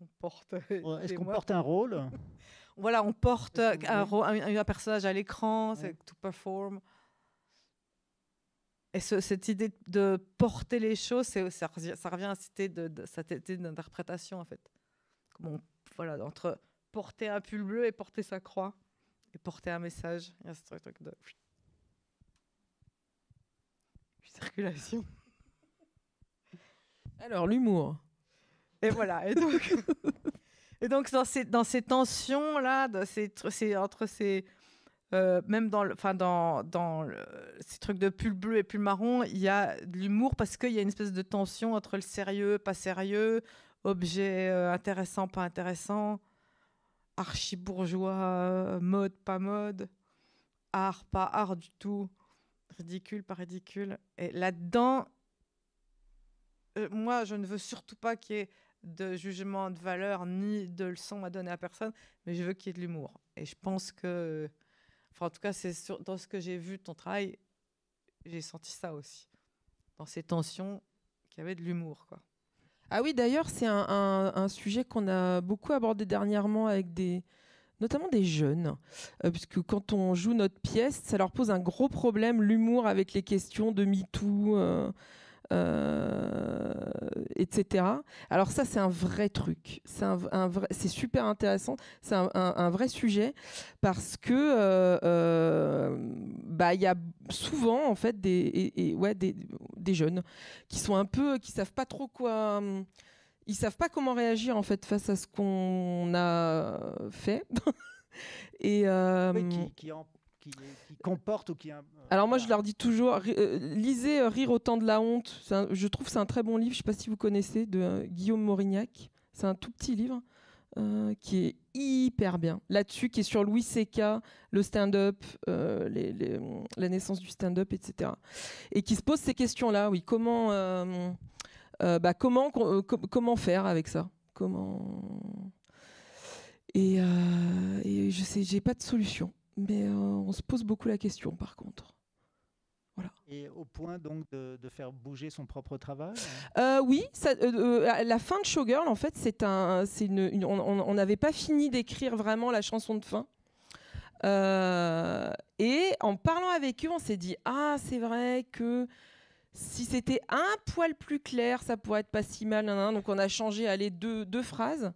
On porte. <laughs> Est-ce qu'on porte un rôle? <laughs> Voilà, on porte que- un, personnage à l'écran, c'est Ouais. to perform. Et ce- cette idée de porter les choses, ça, revient- ça revient à cette idée de- de- cette idée d'interprétation, en fait. Comme on- voilà, entre porter un pull bleu et porter sa croix, et porter un message. Il y a ce truc de circulation. Alors, l'humour. Et voilà. Et donc, <laughs> et donc dans ces dans ces tensions là, de ces, tr- ces- entre ces euh, même dans le, enfin dans dans le- ces trucs de pull bleu et pull marron, il y a de l'humour parce qu'il y a une espèce de tension entre le sérieux, pas sérieux, objet euh, intéressant, pas intéressant, archi bourgeois, euh, mode, pas mode, art, pas art du tout, ridicule, pas ridicule. Et là-dedans, euh, moi, je ne veux surtout pas qu'il y ait de jugement de valeur ni de leçons à donner à personne, mais je veux qu'il y ait de l'humour. Et je pense que, enfin, en tout cas, c'est sur- dans ce que j'ai vu de ton travail, j'ai senti ça aussi. Dans ces tensions, qu'il y avait de l'humour, quoi. Ah oui, d'ailleurs, c'est un, sujet qu'on a beaucoup abordé dernièrement avec des, notamment des jeunes, euh, puisque quand on joue notre pièce, ça leur pose un gros problème, l'humour avec les questions de MeToo, euh, etc. Alors ça, c'est un vrai truc, c'est un, un vrai, c'est super intéressant, c'est un, un- un vrai sujet parce que euh, euh, bah il y a souvent en fait des, et- et, ouais, des, des jeunes qui sont un peu, qui savent pas trop quoi. hum, Ils savent pas comment réagir en fait face à ce qu'on a fait. <laughs> Et euh, Oui, qui, qui, en- qui- qui comporte ou qui. euh, alors moi je leur dis toujours, euh, lisez euh, Rire au temps de la honte. Un- je trouve que c'est un très bon livre. Je sais pas si vous connaissez de Guillaume Morignac. C'est un tout petit livre. qui est hyper bien. Là-dessus, qui est sur Louis C.K., le stand-up, euh, les- les- la naissance du stand-up, etc. Et qui se pose ces questions-là, oui. Comment, euh, euh, bah, comment, qu'on- com- comment faire avec ça? Comment? Et, et je sais, j'ai pas de solution, mais euh, on se pose beaucoup la question, par contre. Et au point donc de, de faire bouger son propre travail Euh, oui, ça, euh, la fin de Showgirl, en fait, c'est un, c'est une, une- on- n'avait pas fini d'écrire vraiment la chanson de fin. Euh, et en parlant avec eux, on s'est dit ah c'est vrai que si c'était un poil plus clair, ça pourrait être pas si mal. Donc on a changé allez deux deux phrases,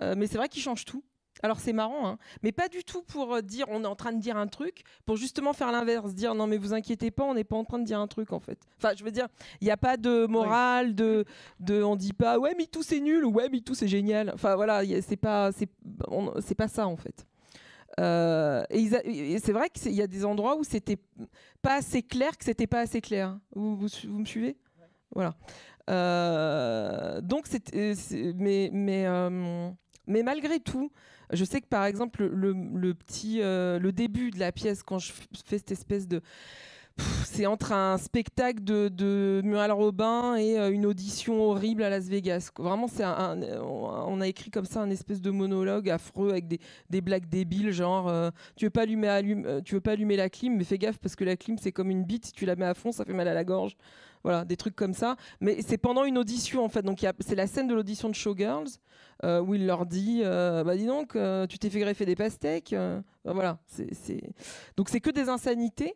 mais c'est vrai qu'ils changent tout. Alors c'est marrant, hein, mais pas du tout pour euh, dire on est en train de dire un truc, pour justement faire l'inverse, dire non mais vous inquiétez pas, on n'est pas en train de dire un truc en fait. Enfin je veux dire, il n'y a pas de morale, de, de on dit pas ouais MeToo c'est nul ou ouais MeToo c'est génial. Enfin voilà, c'est pas c'est pas ça en fait. Euh, et c'est vrai qu'il y a des endroits où c'était pas assez clair que c'était pas assez clair. Vous, vous, me suivez? Voilà. Euh, donc c'est c'est- mais mais euh, mais malgré tout, je sais que par exemple le, petit euh, le début de la pièce quand je fais cette espèce de c'est entre un spectacle de, Muriel Robin et euh, une audition horrible à Las Vegas. Vraiment, un, on a écrit comme ça un espèce de monologue affreux avec des, des blagues débiles, genre euh, tu veux pas allumer, allume- tu veux pas allumer la clim, mais fais gaffe parce que la clim c'est comme une bite, si tu la mets à fond, ça fait mal à la gorge. Voilà, des trucs comme ça. Mais c'est pendant une audition en fait. Donc c'est la scène de l'audition de Showgirls euh, où il leur dit, euh, bah dis donc, euh, tu t'es fait greffer des pastèques. voilà, donc c'est que des insanités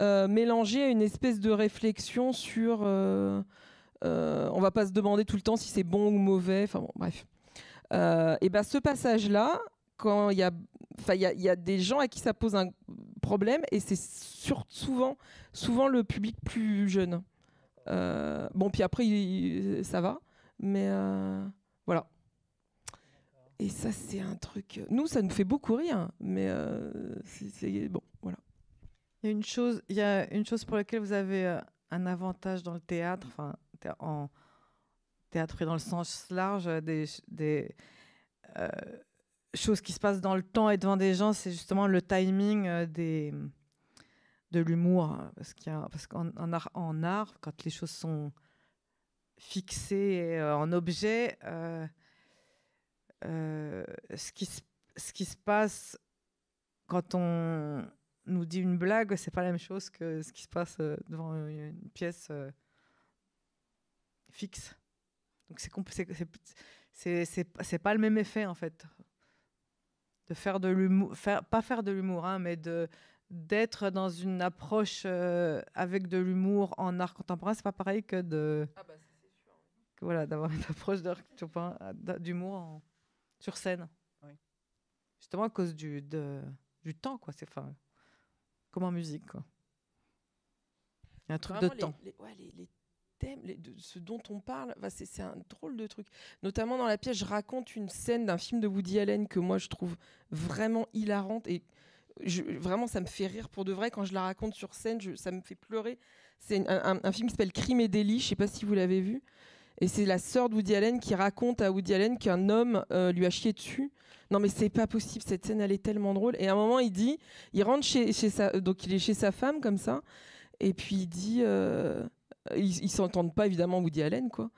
mélangées à une espèce de réflexion sur. On va pas se demander tout le temps si c'est bon ou mauvais. Enfin bon, bref. Et ben ce passage-là, quand il y a, il y a, des gens à qui ça pose un problème, et c'est souvent, souvent le public plus jeune. Euh, bon, puis après ça va, mais euh, voilà. Et ça c'est un truc. Nous ça nous fait beaucoup rire, mais euh, c'est- bon, voilà. Il y a une chose, il y a une chose pour laquelle vous avez un avantage dans le théâtre, enfin en théâtre et dans le sens large, des, des choses qui se passent dans le temps et devant des gens, c'est justement le timing des de l'humour, hein, parce qu'en en art, quand les choses sont fixées euh, en objet, euh, euh, ce qui se, passe quand on nous dit une blague, c'est pas la même chose que ce qui se passe devant une, pièce fixe. Donc c'est pas- le même effet en fait. De faire de l'humour, pas faire de l'humour, hein, mais de d'être dans une approche euh, avec de l'humour en art contemporain, c'est pas pareil que de que voilà d'avoir une approche d'humour en- sur scène. Oui. Justement à cause du de, du temps quoi. C'est enfin comme en musique quoi. Il y a un truc de les- temps. Les, ouais, les- les thèmes, de ce dont on parle, bah, c'est c'est un drôle de truc. Notamment dans la pièce, je raconte une scène d'un film de Woody Allen que moi je trouve vraiment hilarante et vraiment ça me fait rire pour de vrai quand je la raconte sur scène, ça me fait pleurer. C'est un, film qui s'appelle Crime et délit, je sais pas si vous l'avez vu. Et c'est la sœur de Woody Allen qui raconte à Woody Allen qu'un homme euh, lui a chié dessus. Non mais c'est pas possible, cette scène elle est tellement drôle. Et à un moment il dit, il rentre chez, sa, donc il est chez sa femme comme ça, et puis il dit, euh, ils, ils s'entendent pas évidemment Woody Allen quoi.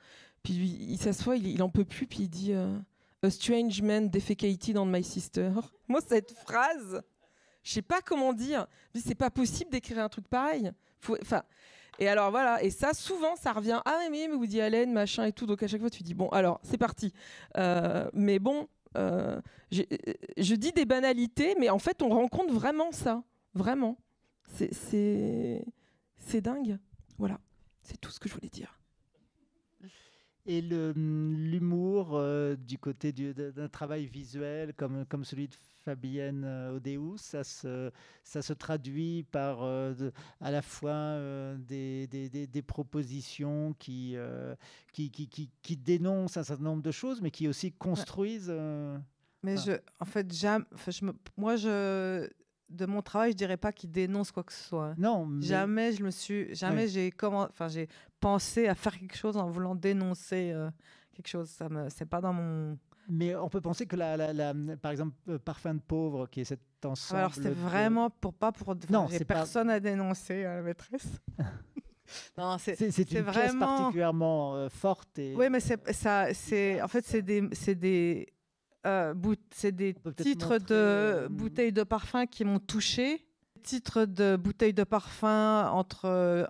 Puis lui, il s'assoit, il, il en peut plus, puis il dit, euh, A strange man defecated on my sister. <laughs> Moi cette phrase, je sais pas comment dire, c'est pas possible d'écrire un truc pareil. Enfin. Et alors voilà, et ça souvent ça revient, ah mais, mais Woody Allen, machin et tout, donc à chaque fois tu dis, bon alors c'est parti. Euh, mais bon, euh, je dis des banalités, mais en fait on rencontre vraiment ça, vraiment. C'est c'est dingue. Voilà, c'est tout ce que je voulais dire. Et hum, l'humour euh, du côté d'un travail visuel comme, comme celui de Fabienne euh, Odéus, ça se, ça se traduit par euh, de- à la fois euh, des, des- des- des propositions qui, qui, qui, qui- qui dénoncent un certain nombre de choses, mais qui aussi construisent. Mais je, en fait, jamais, enfin, je me, moi, je, de mon travail, je dirais pas qu'il dénonce quoi que ce soit. Non, mais- Jamais je me suis, jamais Oui. j'ai comment, enfin, j'ai pensé à faire quelque chose en voulant dénoncer euh, quelque chose. Ça me, c'est pas dans mon, Mais on peut penser que, la, la- la- par exemple, euh, Parfum de pauvre, qui est cet ensemble. Alors de- vraiment pour pas pour. enfin, Non, c'est pas- personne à dénoncer à la maîtresse. <laughs> non, c'est. C'est c'est c'est une pièce vraiment- particulièrement euh, forte et. Oui, mais c'est ça. C'est en fait c'est des c'est des euh, bout- c'est des titres de euh, bouteilles de parfum qui m'ont touché. Titres de bouteilles de parfum entre euh,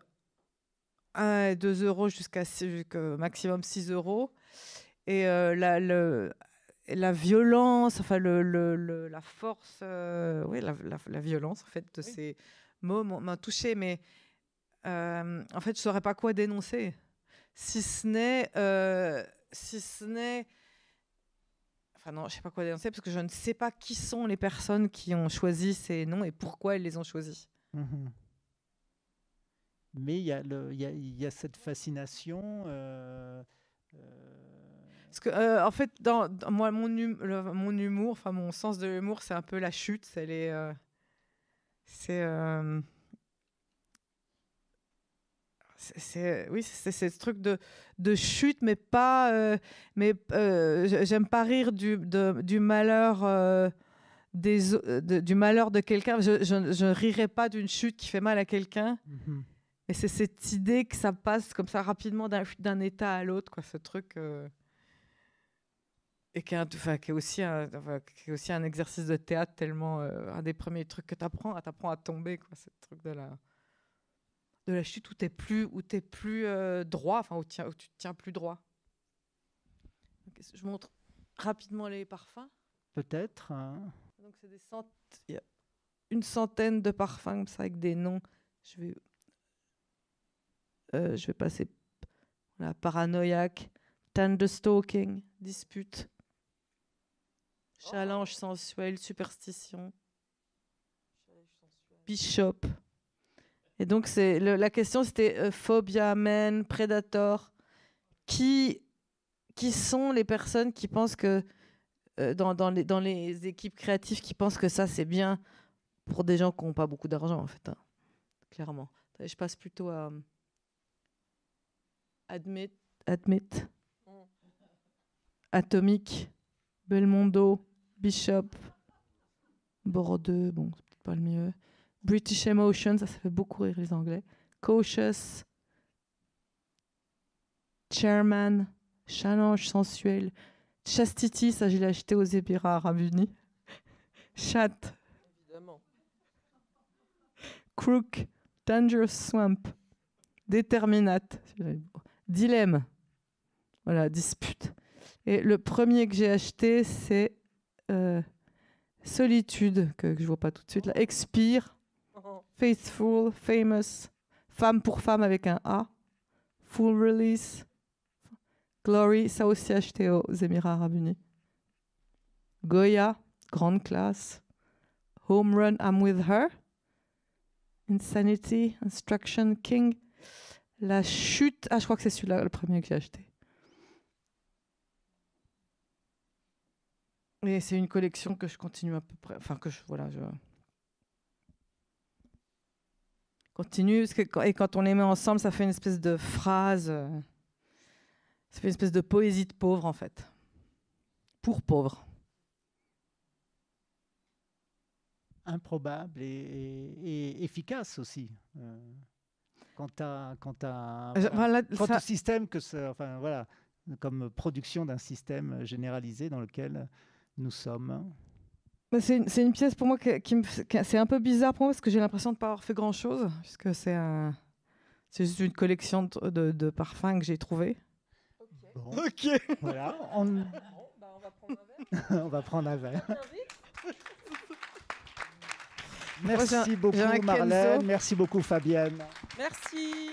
1 et 2 euros jusqu'à maximum 6 euros. Et euh, la, le, la violence, enfin le, le- le- la force, euh, oui, la, la- la violence en fait de ces mots m'a touché, mais euh, en fait je saurais pas quoi dénoncer, si ce n'est, euh, si ce n'est, enfin non, je sais pas quoi dénoncer parce que je ne sais pas qui sont les personnes qui ont choisi ces noms et pourquoi elles les ont choisis. Mhm. Mais il y, a le- il y a- il y a cette fascination. euh, euh, Parce que, euh, en fait, dans, dans moi, mon, hum- le- mon humour, enfin mon sens de l'humour, c'est un peu la chute. C'est les, euh, c'est, c'est- c'est- oui, c'est ce truc de, de chute, mais pas, mais j'aime pas rire du, de- du malheur. des, de- du malheur de quelqu'un, je, je, je rirai pas d'une chute qui fait mal à quelqu'un, mhm. Et c'est cette idée que ça passe comme ça rapidement d'un état à l'autre, quoi, ce truc. euh, et qui est, un- enfin, qui est aussi un, enfin, qui est aussi un exercice de théâtre tellement euh, un des premiers trucs que tu apprends, tu apprends à tomber, quoi, ce truc de la, de la chute où tu plus, où t'es plus euh, droit, enfin, où, tiens- où tu te tiens plus droit. Je montre rapidement les parfums. Peut-être. hein. Donc c'est des cent... il y a une centaine de parfums comme ça avec des noms. Je vais, euh, je vais passer voilà, paranoïaque, thunderstalking, dispute, challenge sensuel, superstition, bishop. Et donc c'est la question c'était euh, phobia, man, predator. Qui qui sont les personnes qui pensent que euh, dans, dans, les, dans les équipes créatives qui pensent que ça c'est bien pour des gens qui n'ont pas beaucoup d'argent en fait, hein, clairement. Je passe plutôt à euh, Admit, Admit, Atomic, Belmondo, Bishop, Bordeaux, bon c'est peut-être pas le mieux. British Emotion, ça, ça fait beaucoup rire les Anglais. Cautious, Chairman, Challenge sensuel, Chastity, ça je l'ai acheté aux Émirats Arabes Unis. Chat, Évidemment. Crook, Dangerous Swamp, Déterminate, Dilemme, voilà, dispute. Et le premier que j'ai acheté, c'est euh, Solitude, que, que je vois pas tout de suite là. Expire, Faithful, Famous, Femme pour femme avec un A, Full Release, Glory, ça aussi acheté aux Émirats Arabes Unis. Goya, grande classe. Home Run, I'm with her. Insanity, Instruction King. La chute, ah je crois que c'est celui-là le premier que j'ai acheté. Et c'est une collection que je continue à peu près, enfin que je, voilà, je continue, et quand on les met ensemble, ça fait une espèce de phrase, euh, ça fait une espèce de poésie de pauvre en fait. Pour pauvre. Improbable et efficace aussi. euh, quant à, quant à, Je- voilà, voilà, quant ça- au système que ça, enfin voilà, comme production d'un système généralisé dans lequel nous sommes. Bah, C'est une, c'est une pièce pour moi qui qui- c'est un peu bizarre pour moi parce que j'ai l'impression de ne pas avoir fait grand chose puisque c'est un, c'est juste une collection de, de- de parfums que j'ai trouvé. Bon, Ok. voilà, on, Bon, bah, on va prendre un verre. <laughs> on va prendre un verre. Merci beaucoup Marlène, merci beaucoup Fabienne. Merci.